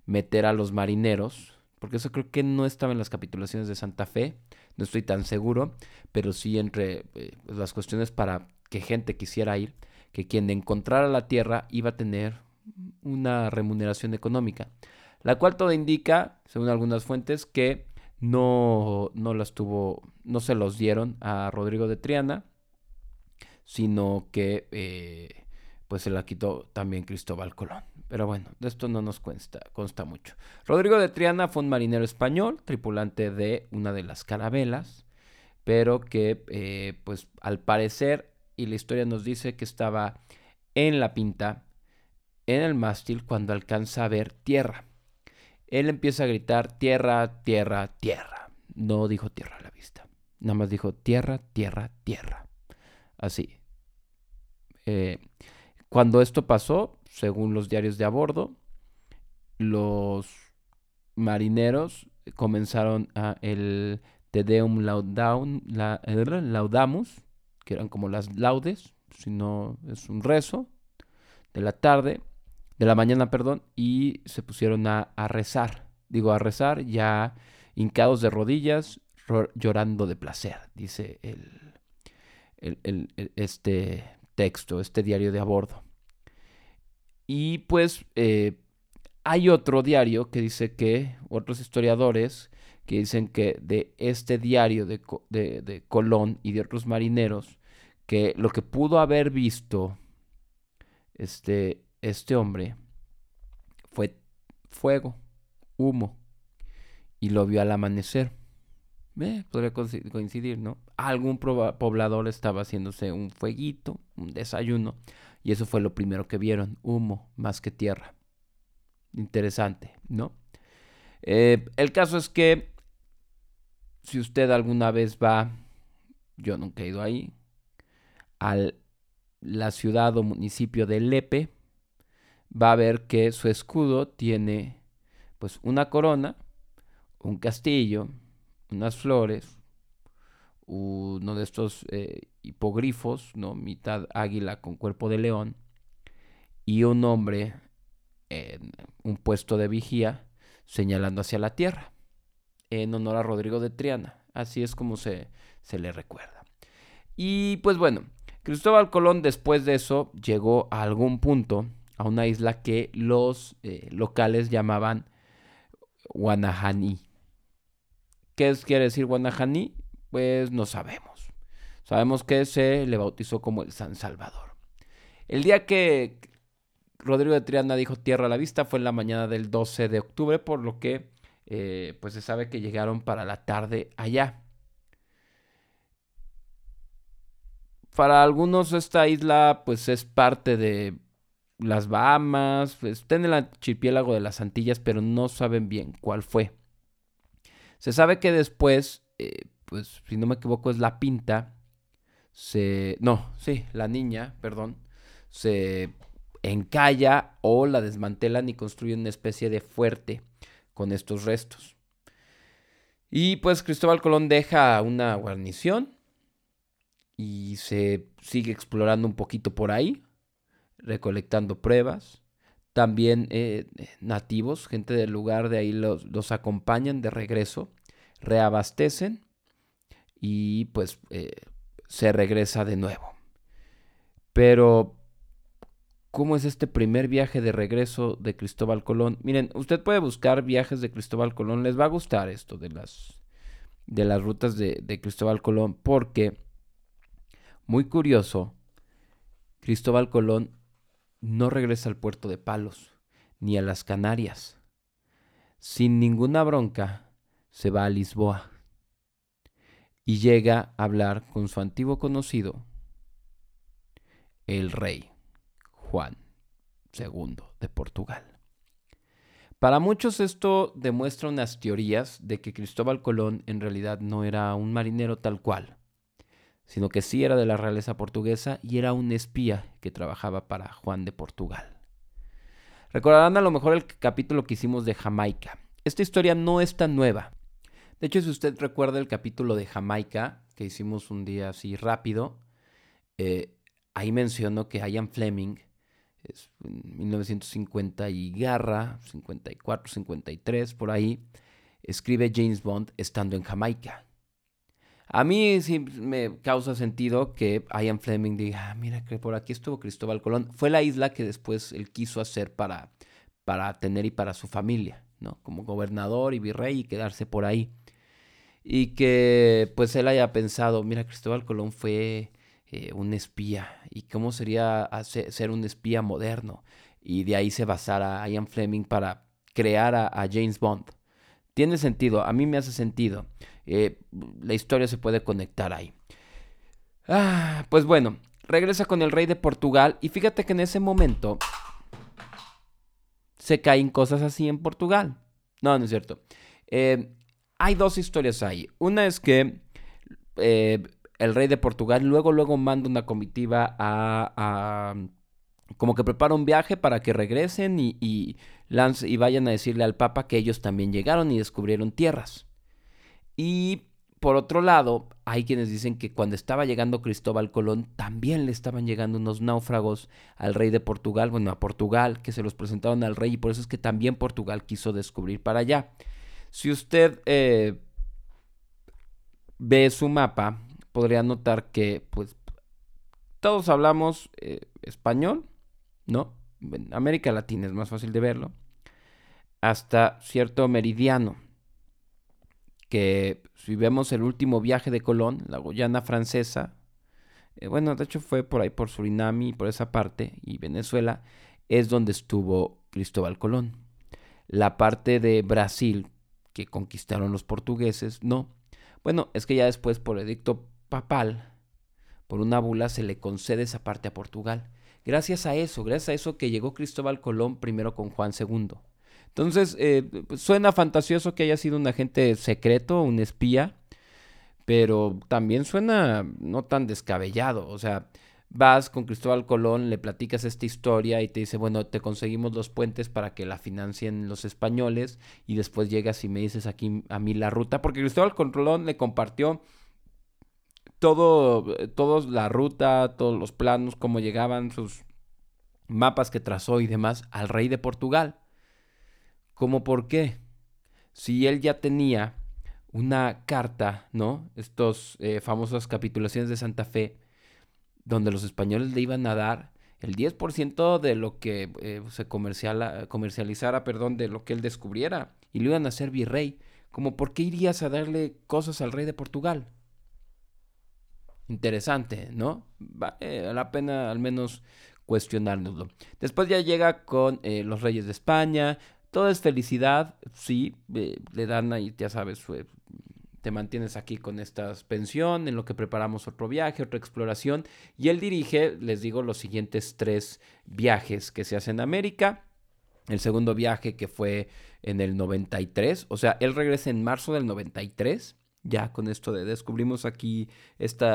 meter a los marineros. Porque eso creo que no estaba en las capitulaciones de Santa Fe. No estoy tan seguro. Pero sí entre eh, las cuestiones para que gente quisiera ir. Que quien encontrara la tierra iba a tener una remuneración económica la cual todo indica, según algunas fuentes, que no, no las tuvo, no se los dieron a Rodrigo de Triana, sino que eh, pues se la quitó también Cristóbal Colón. Pero bueno, de esto no nos consta, consta mucho. Rodrigo de Triana fue un marinero español, tripulante de una de las carabelas, pero que eh, pues al parecer, y la historia nos dice que estaba en la pinta, en el mástil, cuando alcanza a ver tierra él empieza a gritar tierra, tierra, tierra. No dijo tierra a la vista. Nada más dijo tierra, tierra, tierra. Así. Eh, cuando esto pasó, según los diarios de a bordo, los marineros comenzaron a el Te Deum la, Laudamus, que eran como las laudes, si no es un rezo de la tarde de la mañana, perdón, y se pusieron a, rezar. Digo, a rezar ya hincados de rodillas, llorando de placer, dice el, este texto, este diario de a bordo. Y pues eh, hay otro diario que dice que, otros historiadores que dicen que de este diario de, de, de Colón y de otros marineros, que lo que pudo haber visto este, este hombre fue fuego, humo, y lo vio al amanecer. Eh, podría coincidir, ¿no? Algún poblador estaba haciéndose un fueguito, un desayuno, y eso fue lo primero que vieron, humo más que tierra. Interesante, ¿no? Eh, el caso es que si usted alguna vez va, yo nunca he ido ahí, a la ciudad o municipio de Lepe, va a ver que su escudo tiene pues una corona, un castillo, unas flores, uno de estos eh, hipogrifos, ¿no? mitad águila con cuerpo de león, y un hombre en un puesto de vigía señalando hacia la tierra, en honor a Rodrigo de Triana. Así es como se, se le recuerda. Y pues bueno, Cristóbal Colón después de eso llegó a algún punto a una isla que los eh, locales llamaban Guanajaní. ¿Qué quiere decir Guanajaní? Pues no sabemos. Sabemos que se le bautizó como el San Salvador. El día que Rodrigo de Triana dijo tierra a la vista fue en la mañana del 12 de octubre, por lo que eh, pues se sabe que llegaron para la tarde allá. Para algunos esta isla pues es parte de las Bahamas, está en el archipiélago de las Antillas, pero no saben bien cuál fue. Se sabe que después, eh, pues si no me equivoco es la pinta, se... No, sí, la niña, perdón, se encalla o la desmantelan y construyen una especie de fuerte con estos restos. Y pues Cristóbal Colón deja una guarnición y se sigue explorando un poquito por ahí, recolectando pruebas. También eh, nativos, gente del lugar de ahí los, acompañan de regreso, reabastecen y pues eh, se regresa de nuevo. Pero cómo es este primer viaje de regreso de Cristóbal Colón. Miren, usted puede buscar viajes de Cristóbal Colón, les va a gustar esto de las, de las rutas de, de Cristóbal Colón, porque, muy curioso, Cristóbal Colón no regresa al puerto de Palos, ni a las Canarias. Sin ninguna bronca, se va a Lisboa y llega a hablar con su antiguo conocido, el rey. Juan II de Portugal. Para muchos esto demuestra unas teorías de que Cristóbal Colón en realidad no era un marinero tal cual, sino que sí era de la realeza portuguesa y era un espía que trabajaba para Juan de Portugal. Recordarán a lo mejor el capítulo que hicimos de Jamaica. Esta historia no es tan nueva. De hecho, si usted recuerda el capítulo de Jamaica, que hicimos un día así rápido, eh, ahí menciono que Ian Fleming es 1950 y garra, 54, 53, por ahí, escribe James Bond estando en Jamaica. A mí sí me causa sentido que Ian Fleming diga, ah, mira que por aquí estuvo Cristóbal Colón. Fue la isla que después él quiso hacer para, para tener y para su familia, ¿no? Como gobernador y virrey y quedarse por ahí. Y que pues él haya pensado, mira, Cristóbal Colón fue eh, un espía y cómo sería ser un espía moderno. Y de ahí se basara Ian Fleming para crear a, James Bond. Tiene sentido, a mí me hace sentido. Eh, la historia se puede conectar ahí. Ah, pues bueno, regresa con el rey de Portugal y fíjate que en ese momento se caen cosas así en Portugal. No, no es cierto. Eh, hay dos historias ahí. Una es que el rey de Portugal luego, luego manda una comitiva a, como que prepara un viaje para que regresen y vayan a decirle al Papa que ellos también llegaron y descubrieron tierras. Y por otro lado, hay quienes dicen que cuando estaba llegando Cristóbal Colón, también le estaban llegando unos náufragos al rey de Portugal, bueno, a Portugal, que se los presentaron al rey y por eso es que también Portugal quiso descubrir para allá. Si usted eh, ve su mapa, podría notar que pues todos hablamos eh, español, ¿no? En América Latina es más fácil de verlo. Hasta cierto meridiano. Que si vemos el último viaje de Colón, la Guyana francesa, eh, bueno, de hecho fue por ahí por Surinam y por esa parte, y Venezuela, es donde estuvo Cristóbal Colón. La parte de Brasil que conquistaron los portugueses, no. Bueno, es que ya después por edicto papal, por una bula, se le concede esa parte a Portugal. Gracias a eso, gracias a eso que llegó Cristóbal Colón primero con Juan II. Entonces, eh, suena fantasioso que haya sido un agente secreto, un espía, pero también suena no tan descabellado. O sea, vas con Cristóbal Colón, le platicas esta historia y te dice, bueno, te conseguimos los puentes para que la financien los españoles y después llegas y me dices aquí a mí la ruta, porque Cristóbal Colón le compartió todo, toda la ruta, todos los planos, cómo llegaban, sus mapas que trazó y demás al rey de Portugal. ¿Cómo por qué? Si él ya tenía una carta, ¿no? Estos eh, famosas capitulaciones de Santa Fe, donde los españoles le iban a dar el 10% de lo que eh, se comercializara, perdón, de lo que él descubriera, y le iban a hacer virrey. Como, ¿por qué irías a darle cosas al rey de Portugal? Interesante, ¿no? Vale la pena al menos cuestionárnoslo. Después ya llega con eh, los reyes de España, todo es felicidad, sí, le dan ahí, ya sabes, te mantienes aquí con esta pensión, en lo que preparamos otro viaje, otra exploración, y él dirige, les digo, los siguientes tres viajes que se hacen a América. El segundo viaje que fue en el 93, o sea, él regresa en marzo del 93 ya con esto de descubrimos aquí este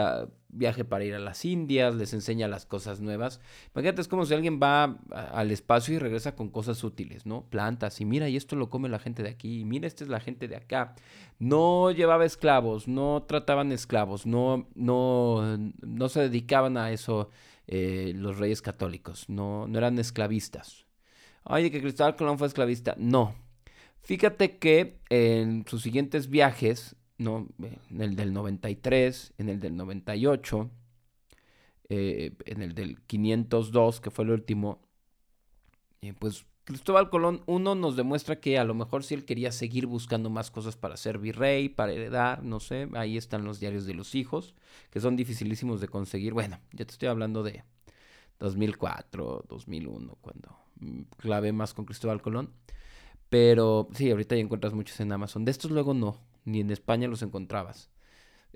viaje para ir a las Indias, les enseña las cosas nuevas. Imagínate, es como si alguien va al espacio y regresa con cosas útiles, ¿no? Plantas, y mira, y esto lo come la gente de aquí, y mira, esta es la gente de acá. No llevaba esclavos, no trataban esclavos, no, no, no se dedicaban a eso eh, los reyes católicos, no, no eran esclavistas. Oye, que Cristóbal Colón fue esclavista. No. Fíjate que en sus siguientes viajes ¿no? En el del 93, en el del 98, eh, en el del 502, que fue el último, eh, pues Cristóbal Colón, uno nos demuestra que a lo mejor si él quería seguir buscando más cosas para ser virrey, para heredar, no sé, ahí están los diarios de los hijos, que son dificilísimos de conseguir. Bueno, ya te estoy hablando de 2004, 2001, cuando mm, clavé más con Cristóbal Colón. Pero sí, ahorita ya encuentras muchos en Amazon. De estos luego no, ni en España los encontrabas.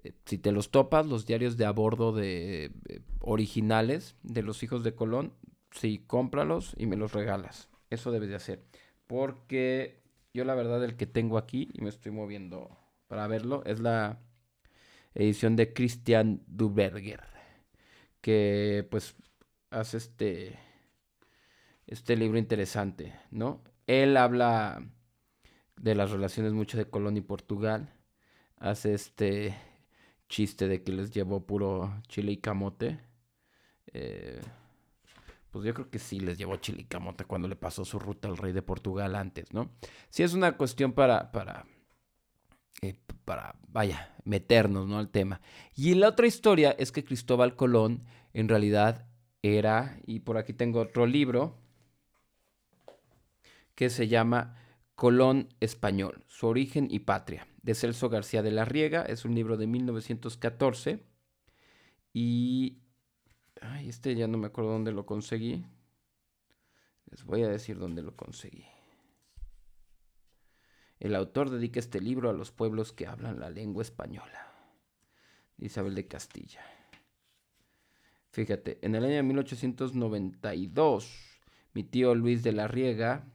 Eh, si te los topas, los diarios de a bordo de eh, originales de los hijos de Colón, sí, cómpralos y me los regalas. Eso debes de hacer. Porque yo la verdad el que tengo aquí y me estoy moviendo para verlo es la edición de Christian Duberger. Que pues hace este, este libro interesante, ¿no? Él habla de las relaciones mucho de Colón y Portugal. Hace este chiste de que les llevó puro chile y camote. Eh, pues yo creo que sí les llevó chile y camote cuando le pasó su ruta al rey de Portugal antes, ¿no? Sí es una cuestión para, para, eh, para, vaya, meternos, ¿no? Al tema. Y la otra historia es que Cristóbal Colón en realidad era, y por aquí tengo otro libro, que se llama Colón Español, su origen y patria, de Celso García de la Riega. Es un libro de 1914. Y... Ay, este ya no me acuerdo dónde lo conseguí. Les voy a decir dónde lo conseguí. El autor dedica este libro a los pueblos que hablan la lengua española. Isabel de Castilla. Fíjate, en el año 1892, mi tío Luis de la Riega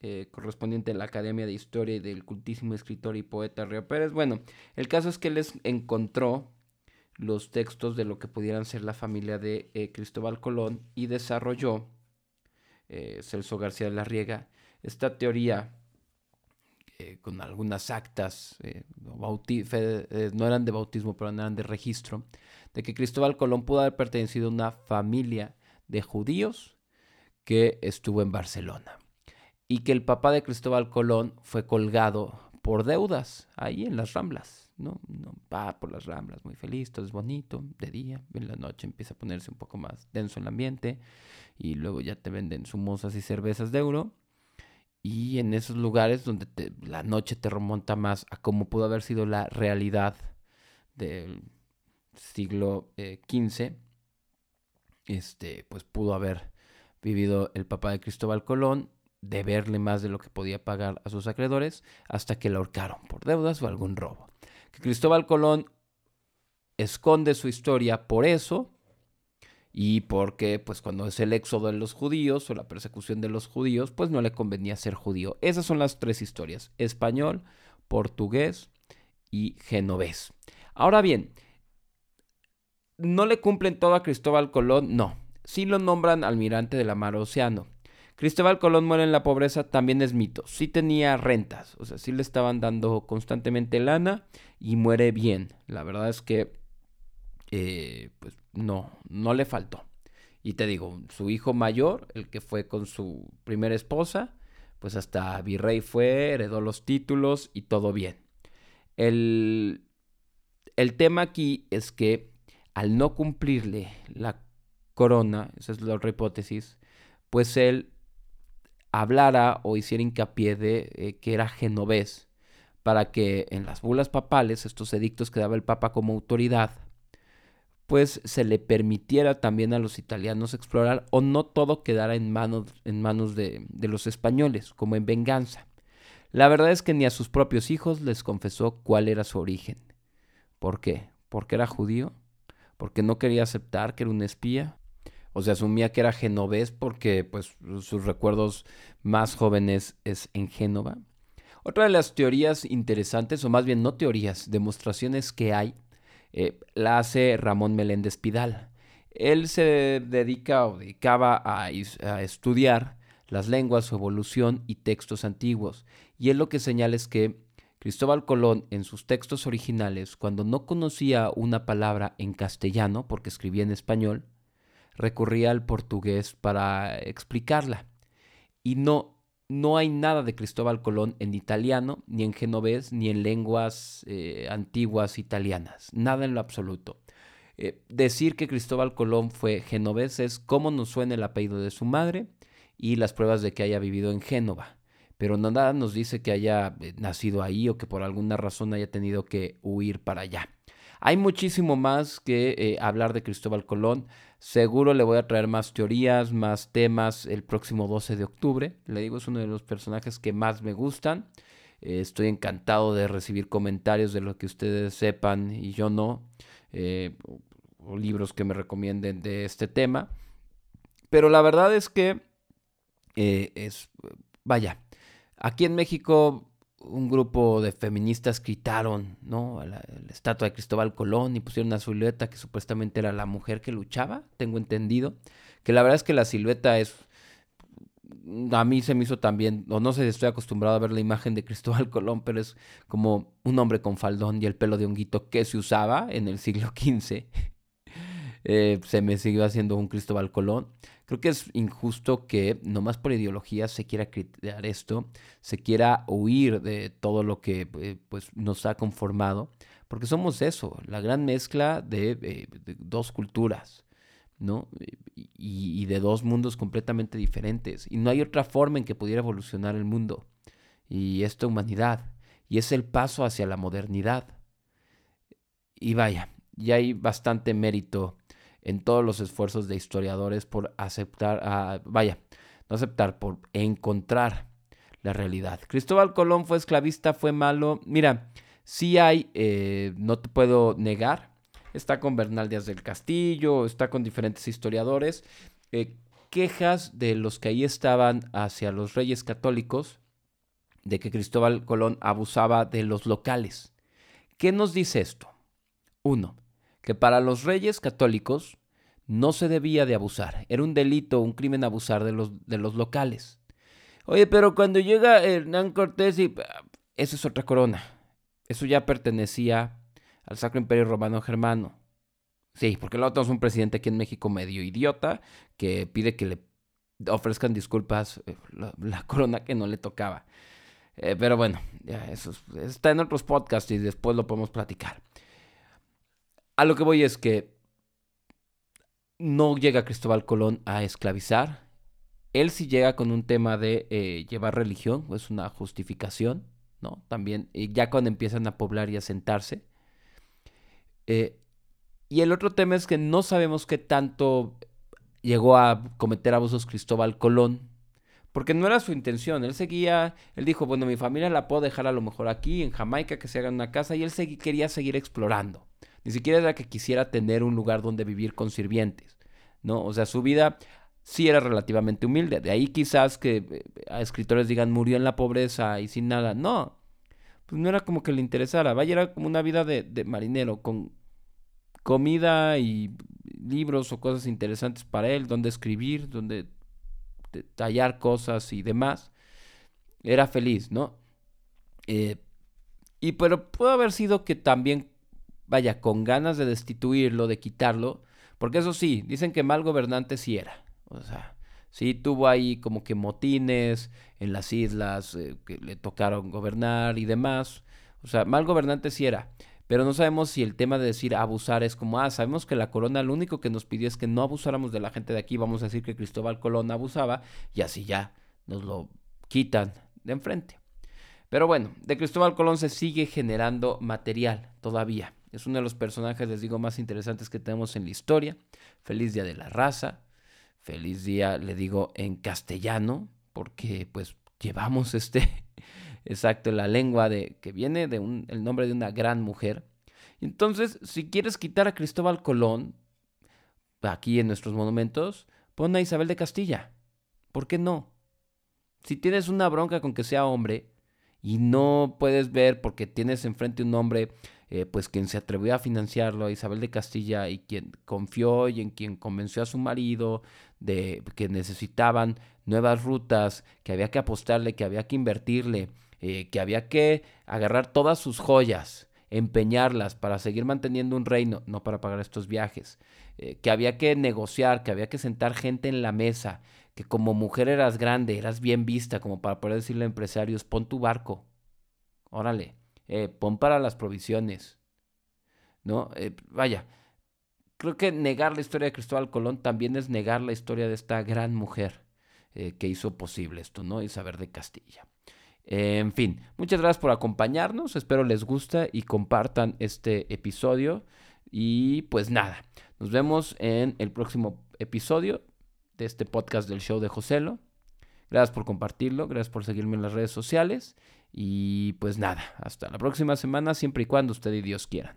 eh, correspondiente a la Academia de Historia y del cultísimo escritor y poeta Río Pérez. Bueno, el caso es que les encontró los textos de lo que pudieran ser la familia de eh, Cristóbal Colón y desarrolló eh, Celso García de la Riega esta teoría con algunas actas, no eran de bautismo, pero eran de registro, de que Cristóbal Colón pudo haber pertenecido a una familia de judíos que estuvo en Barcelona y que el papá de Cristóbal Colón fue colgado por deudas ahí en las ramblas, ¿no? no va por las ramblas muy feliz, todo es bonito, de día, en la noche empieza a ponerse un poco más denso el ambiente y luego ya te venden sumosas y cervezas de euro y en esos lugares donde la noche te remonta más a cómo pudo haber sido la realidad del siglo XV, eh, este, pues pudo haber vivido el papá de Cristóbal Colón deberle más de lo que podía pagar a sus acreedores hasta que la ahorcaron por deudas o algún robo. Que Cristóbal Colón esconde su historia por eso y porque pues cuando es el éxodo de los judíos o la persecución de los judíos pues no le convenía ser judío. Esas son las tres historias, español, portugués y genovés. Ahora bien, ¿No le cumplen todo a Cristóbal Colón? No. Sí lo nombran almirante de la mar Océano. Cristóbal Colón muere en la pobreza también es mito. Sí tenía rentas, o sea, sí le estaban dando constantemente lana y muere bien. La verdad es que, eh, pues no, no le faltó. Y te digo, su hijo mayor, el que fue con su primera esposa, pues hasta virrey fue, heredó los títulos y todo bien. El, el tema aquí es que al no cumplirle la corona, esa es la otra hipótesis, pues él hablara o hiciera hincapié de eh, que era genovés, para que en las bulas papales, estos edictos que daba el Papa como autoridad, pues se le permitiera también a los italianos explorar o no todo quedara en manos, en manos de, de los españoles, como en venganza. La verdad es que ni a sus propios hijos les confesó cuál era su origen. ¿Por qué? ¿Porque era judío? ¿Porque no quería aceptar que era un espía? O se asumía que era genovés porque pues sus recuerdos más jóvenes es en Génova. Otra de las teorías interesantes, o más bien no teorías, demostraciones que hay, eh, la hace Ramón Meléndez Pidal. Él se dedica o dedicaba a, a estudiar las lenguas, su evolución y textos antiguos. Y él lo que señala es que Cristóbal Colón en sus textos originales, cuando no conocía una palabra en castellano, porque escribía en español, recurría al portugués para explicarla. Y no, no hay nada de Cristóbal Colón en italiano, ni en genovés, ni en lenguas eh, antiguas italianas. Nada en lo absoluto. Eh, decir que Cristóbal Colón fue genovés es cómo nos suena el apellido de su madre y las pruebas de que haya vivido en Génova. Pero nada nos dice que haya eh, nacido ahí o que por alguna razón haya tenido que huir para allá. Hay muchísimo más que hablar de Cristóbal Colón. Seguro le voy a traer más teorías, más temas el próximo 12 de octubre. Le digo, es uno de los personajes que más me gustan. Eh, estoy encantado de recibir comentarios de lo que ustedes sepan y yo no. Eh, o, libros que me recomienden de este tema. Pero la verdad es que eh, es, vaya, aquí en México un grupo de feministas quitaron ¿no? la, estatua de Cristóbal Colón y pusieron una silueta que supuestamente era la mujer que luchaba, tengo entendido. Que la verdad es que la silueta es. A mí se me hizo también, o no sé estoy acostumbrado a ver la imagen de Cristóbal <laughs> Colón, pero es como un hombre con faldón y el pelo de honguito que se usaba en el siglo XV. <laughs> Eh, se me siguió haciendo un Cristóbal Colón. Creo que es injusto que nomás por ideología se quiera criticar esto, se quiera huir de todo lo que eh, pues, nos ha conformado, porque somos eso, la gran mezcla de, eh, dos culturas. ¿no? Y, y, de dos mundos completamente diferentes. Y no hay otra forma en que pudiera evolucionar el mundo. Y esta humanidad. Y es el paso hacia la modernidad. Y vaya, ya hay bastante mérito en todos los esfuerzos de historiadores por aceptar, ah, vaya, no aceptar, por encontrar la realidad. Cristóbal Colón fue esclavista, fue malo. Mira, sí hay, eh, no te puedo negar, está con Bernal Díaz del Castillo, está con diferentes historiadores, eh, quejas de los que ahí estaban hacia los reyes católicos, de que Cristóbal Colón abusaba de los locales. ¿Qué nos dice esto? Uno, que para los reyes católicos no se debía de abusar. Era un delito, un crimen abusar de los, de los locales. Oye, pero cuando llega Hernán Cortés y... Esa es otra corona. Eso ya pertenecía al Sacro Imperio Romano Germano. Sí, porque luego tenemos un presidente aquí en México medio idiota que pide que le ofrezcan disculpas eh, la, corona que no le tocaba. Eh, pero bueno, ya eso está en otros podcasts y después lo podemos platicar. A lo que voy es que no llega Cristóbal Colón a esclavizar. Él sí llega con un tema de eh, llevar religión, es una justificación, ¿no? También, ya cuando empiezan a poblar y a sentarse. Eh, y el otro tema es que no sabemos qué tanto llegó a cometer abusos Cristóbal Colón, porque no era su intención. Él seguía, él dijo, bueno, mi familia la puedo dejar a lo mejor aquí, en Jamaica, que se haga una casa, y él quería seguir explorando. Ni siquiera era que quisiera tener un lugar donde vivir con sirvientes, ¿no? O sea, su vida sí era relativamente humilde. De ahí quizás que eh, a escritores digan murió en la pobreza y sin nada. No, pues no era como que le interesara. Vaya, era como una vida de, marinero con, comida y libros o cosas interesantes para él, donde escribir, donde tallar cosas y demás, era feliz, ¿no? Eh, y pero puede haber sido que también, vaya, con ganas de destituirlo, de quitarlo, porque eso sí, dicen que mal gobernante sí era, o sea, sí tuvo ahí como que motines en las islas eh, que le tocaron gobernar y demás, o sea, mal gobernante sí era. Pero no sabemos si el tema de decir abusar es como, ah, sabemos que la corona lo único que nos pidió es que no abusáramos de la gente de aquí, vamos a decir que Cristóbal Colón abusaba y así ya nos lo quitan de enfrente. Pero bueno, de Cristóbal Colón se sigue generando material todavía. Es uno de los personajes, les digo, más interesantes que tenemos en la historia. Feliz Día de la Raza. Feliz Día, le digo, en castellano, porque pues llevamos este, <laughs> exacto, la lengua de que viene de un, el nombre de una gran mujer. Entonces, si quieres quitar a Cristóbal Colón, aquí en nuestros monumentos, pon a Isabel de Castilla. ¿Por qué no? Si tienes una bronca con que sea hombre y no puedes ver porque tienes enfrente un hombre, eh, pues quien se atrevió a financiarlo, a Isabel de Castilla, y quien confió y en quien convenció a su marido de que necesitaban nuevas rutas, que había que apostarle, que había que invertirle, eh, que había que agarrar todas sus joyas, empeñarlas para seguir manteniendo un reino, no para pagar estos viajes, eh, que había que negociar, que había que sentar gente en la mesa, que como mujer eras grande, eras bien vista, como para poder decirle a empresarios, pon tu barco, órale, eh, pon para las provisiones, ¿no? vaya, creo que negar la historia de Cristóbal Colón también es negar la historia de esta gran mujer que hizo posible esto, ¿no? Isabel de Castilla. En fin, muchas gracias por acompañarnos, espero les guste y compartan este episodio. Y pues nada, nos vemos en el próximo episodio de este podcast del show de Joselo. Gracias por compartirlo, gracias por seguirme en las redes sociales. Y pues nada, hasta la próxima semana, siempre y cuando usted y Dios quieran.